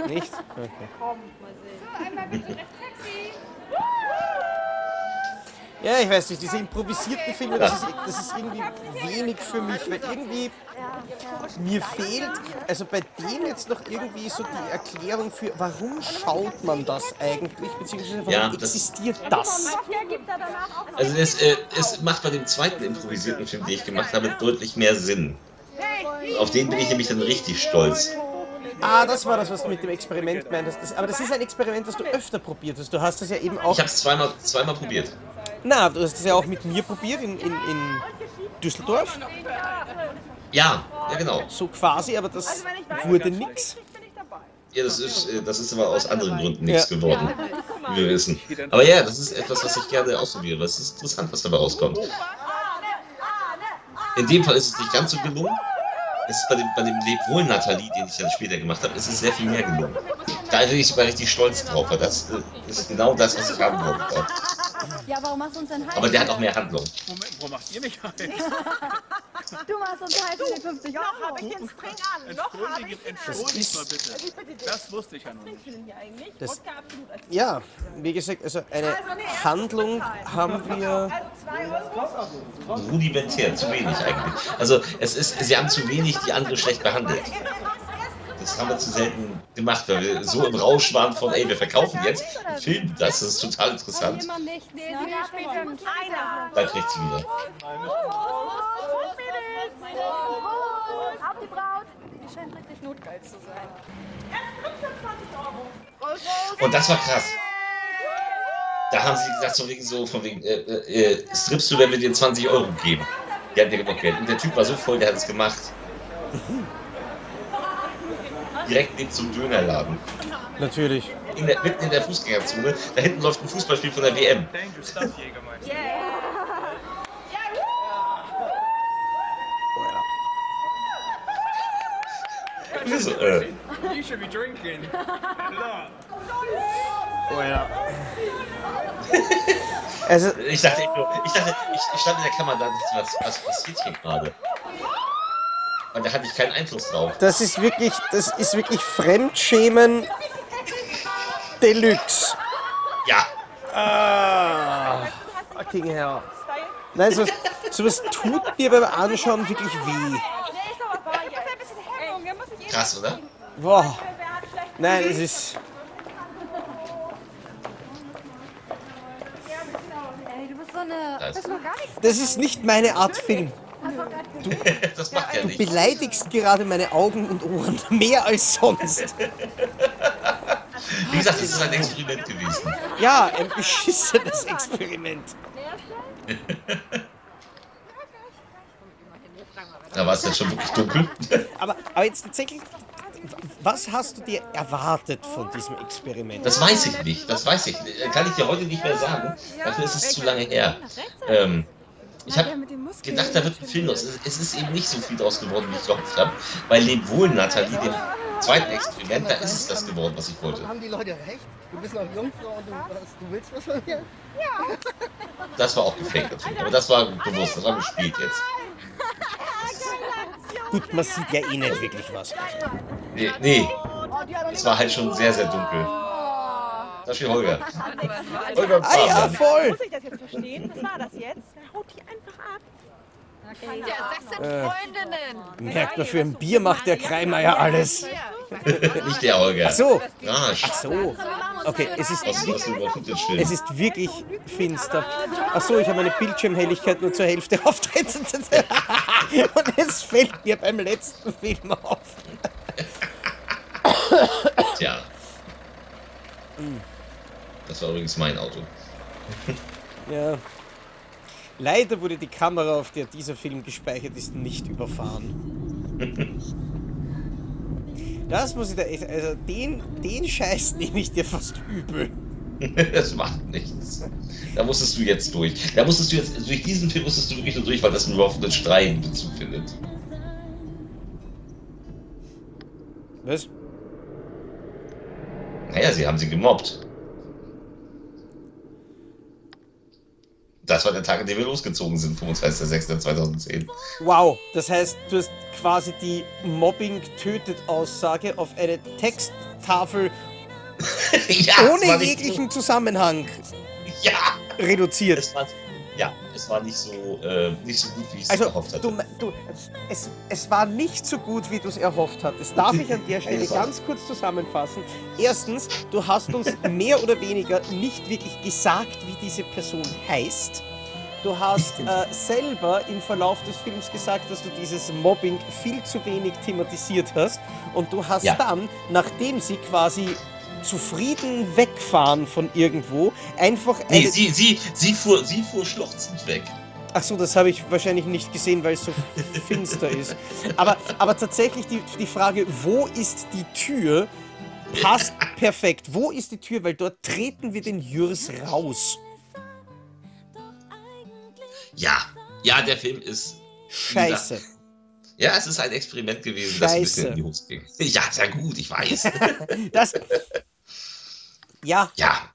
Nicht? Okay. Komm, mal sehen. So, einmal bitte recht sexy. Ja, ich weiß nicht, diese improvisierten Filme, das ist, das ist irgendwie wenig für mich, weil irgendwie mir fehlt, also bei dem jetzt noch irgendwie so die Erklärung für, warum schaut man das eigentlich, beziehungsweise warum Ja, das- existiert das? Also es, äh, es macht bei dem zweiten improvisierten Film, den ich gemacht habe, deutlich mehr Sinn. Auf den bin ich nämlich dann richtig stolz. Ah, das war das, was du mit dem Experiment meintest. Aber das ist ein Experiment, das du öfter probiert hast. Du hast das ja eben auch. Ich habe es zweimal, zweimal probiert. Na, du hast es ja auch mit mir probiert in, in, in Düsseldorf. Ja, ja genau. So quasi, aber das wurde nix. Ja, das ist, äh, das ist aber aus anderen Gründen nichts Ja. geworden, wie wir wissen. Aber ja, das ist etwas, was ich gerne ausprobiere. Es ist interessant, was dabei rauskommt. In dem Fall ist es nicht ganz so gelungen. Es ist bei dem, bei dem Leb wohl Nathalie, den ich dann später gemacht habe, ist es sehr viel mehr gelungen. Da bin ich sogar richtig stolz drauf, weil das äh, ist genau das, was ich haben wollte. Ja, warum machst du uns denn heiß? Aber der hat auch mehr Handlung. Moment, wo macht ihr mich heiß? Du machst uns heiß mit den 50 Euro. Noch habe ich den String an. Noch habe ich an. Entschuldigt mal bitte. Das wusste ich ja noch nicht. Das, ja, wie gesagt, also eine Also, nee, Handlung haben wir. Also Euro. Rudimentär, zu wenig eigentlich. Also es ist, sie haben zu wenig die andere schlecht behandelt. Das haben wir zu selten gemacht, weil wir so im Rausch waren von, ey, wir verkaufen jetzt und filmen das, das ist total interessant. Jemand nicht. Nee, Sie darf später einer. Da kriegt sie wieder. Auf die Braut. Die scheint richtig notgeil zu sein. Und das war krass. Da haben sie gesagt, so wegen so, von wegen, äh, äh, äh, strippst du, wenn wir dir 20 Euro geben? Die hatten ja genug Geld. Und der Typ war so voll, der hat es gemacht. Direkt neben zum Dönerladen. Natürlich. In der, mitten in der Fußgängerzone. Da hinten läuft ein Fußballspiel von der WM. Dangerous stuff, Jägermeister. So, äh, You should be drinking. Oh ja. Also, ich dachte, ich, ich, dachte ich, ich stand in der Kamera und dachte, was, was passiert hier gerade? Und da hatte ich keinen Einfluss drauf. das ist wirklich, das ist wirklich Fremdschämen Deluxe. Ja. Ah, fucking hell. Nein, sowas, sowas tut mir beim Anschauen wirklich weh. Krass, oder? Boah. Nein, es ist. Das ist nicht meine Art Film. Das macht ja Du nichts. beleidigst gerade meine Augen und Ohren mehr als sonst. Wie gesagt, das ist ein Experiment gewesen. Ja, ein beschissenes Experiment. Da war es ja schon wirklich dunkel. Aber, aber jetzt tatsächlich, was hast du dir erwartet von diesem Experiment? Das weiß ich nicht. Das weiß ich. Kann ich dir heute nicht mehr sagen. Dafür ist es zu lange her. Ähm, ich habe gedacht, da wird ein Film los. Es- ist eben nicht so viel draus geworden, wie ich gehofft habe. Bei Leb wohl, Nathalie, dem zweiten Experiment, da ist es das geworden, was ich wollte. Haben die Leute recht? Du bist noch Jungfrau und du, was, du willst was von mir? Das war auch gefaked natürlich. Aber das war bewusst. Das war gespielt jetzt. Gut, man sieht ja eh nicht wirklich was. Nee, nee. Es war halt schon sehr, sehr dunkel. Da steht Holger. Holger und Ah ja, voll! Muss ich das jetzt verstehen? Was war das jetzt? Haut die einfach ab. Ja, das sind Äh. Freundinnen. Merkt man, für ein Bier macht der Kreimeier alles. Nicht der Holger. Ach so. Ach so. Okay, es ist, wirklich, Footage-Film. es ist wirklich finster. Ach so, ich habe meine Bildschirmhelligkeit nur zur Hälfte auftritt. Und es fällt mir beim letzten Film auf. Tja. Das war übrigens mein Auto. Ja. Leider wurde die Kamera, auf der dieser Film gespeichert ist, nicht überfahren. Das muss ich da echt, also den, den Scheiß nehme ich dir fast übel. Das macht nichts. Da musstest du jetzt durch. Da musstest du jetzt, durch diesen Film musstest du wirklich nur durch, weil das nur auf einen Streit Bezug findet. Was? Naja, sie haben sie gemobbt. Das war der Tag, an dem wir losgezogen sind, 25.06.2010. Wow, das heißt, du hast quasi die Mobbing-tötet-Aussage auf eine Texttafel ja, ohne jeglichen Zusammenhang Ja. reduziert. Es war, nicht so, äh, nicht so gut, wie ich es Also, gehofft hatte. du, du, es, es war nicht so gut, wie du es erhofft hattest. Darf ich an der Stelle ganz kurz zusammenfassen? Erstens, du hast uns mehr oder weniger nicht wirklich gesagt, wie diese Person heißt. Du hast äh, selber im Verlauf des Films gesagt, dass du dieses Mobbing viel zu wenig thematisiert hast. Und du hast Ja. dann, nachdem sie quasi zufrieden wegfahren von irgendwo, einfach Nee, sie, sie, sie, fuhr, sie fuhr schluchzend weg. Ach so, das habe ich wahrscheinlich nicht gesehen, weil es so finster ist. Aber, aber tatsächlich die, die Frage, wo ist die Tür, passt perfekt. Wo ist die Tür? Weil dort treten wir den Jürs raus. Ja, ja, der Film ist. Scheiße. Ja, es ist ein Experiment gewesen, das ein bisschen Scheiße. in die Hose ging. Ja, sehr gut, ich weiß. Das. Ja, ja.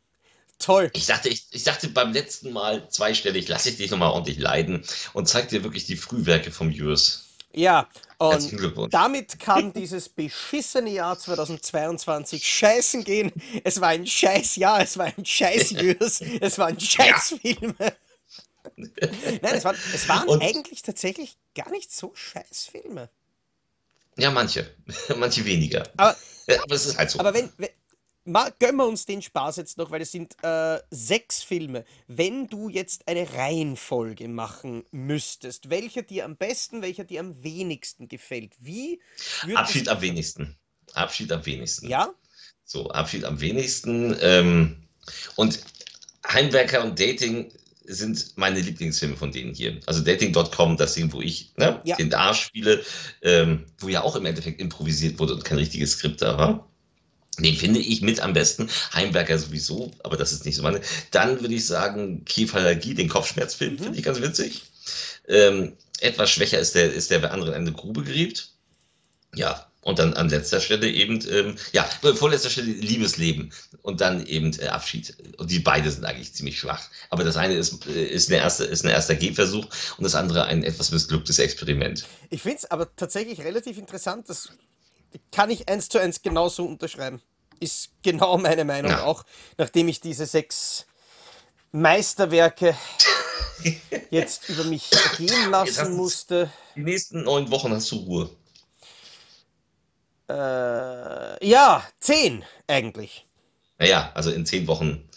Toll. Ich dachte, ich, ich dachte beim letzten Mal zweistellig, lasse ich dich nochmal ordentlich leiden und zeig dir wirklich die Frühwerke vom Jürs. ja. Und damit kann dieses beschissene Jahr 2022 scheißen gehen. Es war ein scheiß Jahr, es war ein scheiß Jürs, es waren scheiß Filme. Nein, es waren, es waren Und- eigentlich tatsächlich gar nicht so scheiß Filme. Ja, manche. manche weniger. Aber, aber es ist halt so. aber wenn, gönnen wir uns den Spaß jetzt noch, weil es sind äh, sechs Filme. Wenn du jetzt eine Reihenfolge machen müsstest, welcher dir am besten, welcher dir am wenigsten gefällt, wie Abschied am wenigsten. Abschied am wenigsten. Ja? So, Abschied am wenigsten. Ähm, und Heimwerker und Dating sind meine Lieblingsfilme von denen hier. Also Dating.com, das Ding, wo ich ne, Ja. den Arsch spiele, ähm, wo ja auch im Endeffekt improvisiert wurde und kein richtiges Skript da war. Den finde ich mit am besten. Heimwerker sowieso, aber das ist nicht so meine. Dann würde ich sagen, Kieferallergie, den Kopfschmerzfilm, finde ich ganz witzig. Ähm, etwas schwächer ist der, ist der bei anderen Ende Grube gräbt. Ja, und dann an letzter Stelle eben, ähm, ja, vorletzter Stelle Liebesleben und dann eben äh, Abschied. Und die beide sind eigentlich ziemlich schwach. Aber das eine ist, äh, ist, eine erste, ist ein erster Gehversuch und das andere ein etwas missglücktes Experiment. Ich finde es aber tatsächlich relativ interessant. Das kann ich eins zu eins genauso unterschreiben. Ist genau meine Meinung Ja. auch, nachdem ich diese sechs Meisterwerke jetzt über mich hast lassen musste. Die nächsten neun Wochen hast du Ruhe. Äh, ja, zehn eigentlich. Naja, also in zehn Wochen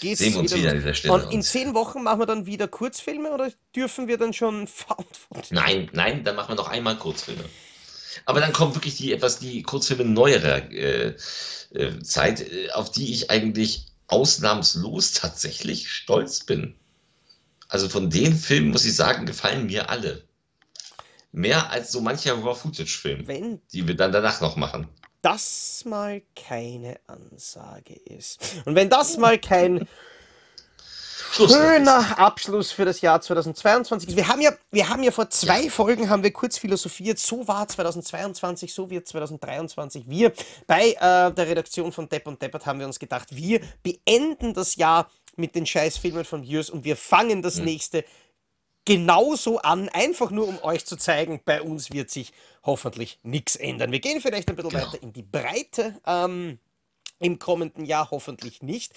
Geht's sehen wir uns wieder an los. dieser Stelle. Und in zehn Wochen machen wir dann wieder Kurzfilme oder dürfen wir dann schon Found Footage? nein, nein, dann machen wir noch einmal Kurzfilme. Aber dann kommen wirklich die etwas die Kurzfilme neuerer äh, äh, Zeit, äh, auf die ich eigentlich ausnahmslos tatsächlich stolz bin. Also von den Filmen muss ich sagen, gefallen mir alle. Mehr als so mancher Raw-Footage-Film, die wir dann danach noch machen. das mal keine Ansage ist. Und wenn das mal kein schöner Abschluss für das Jahr 2022 ist. Wir haben ja, wir haben ja vor zwei Folgen haben wir kurz philosophiert, so war 2022, so wird 2023. Wir bei äh, der Redaktion von Depp und Deppert haben wir uns gedacht, wir beenden das Jahr mit den Scheißfilmen von Jürs und wir fangen das nächste genauso an, einfach nur um euch zu zeigen, bei uns wird sich hoffentlich nichts ändern. Wir gehen vielleicht ein bisschen weiter in die Breite. Ähm, im kommenden Jahr hoffentlich nicht.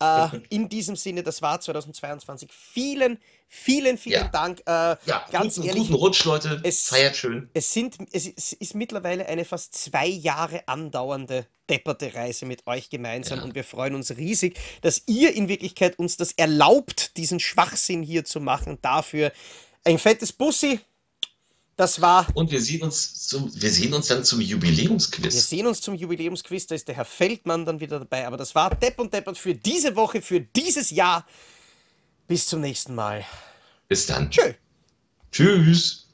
Äh, in diesem Sinne, das war 2022. Vielen, vielen, vielen Ja. Dank. Äh, Ja, ganz guten, ehrlich, guten Rutsch, Leute. es- Feiert schön. es, sind, es ist- mittlerweile eine fast zwei Jahre andauernde depperte Reise mit euch gemeinsam Ja. und wir freuen uns riesig, dass ihr in Wirklichkeit uns das erlaubt, diesen Schwachsinn hier zu machen. Dafür ein fettes Bussi. Das war. Und wir sehen uns zum, wir sehen uns dann zum Jubiläumsquiz. Wir sehen uns zum Jubiläumsquiz, da ist der Herr Feldmann dann wieder dabei. Aber das war Depp und Deppert für diese Woche, für dieses Jahr. Bis zum nächsten Mal. Bis dann. Tschö. Tschüss.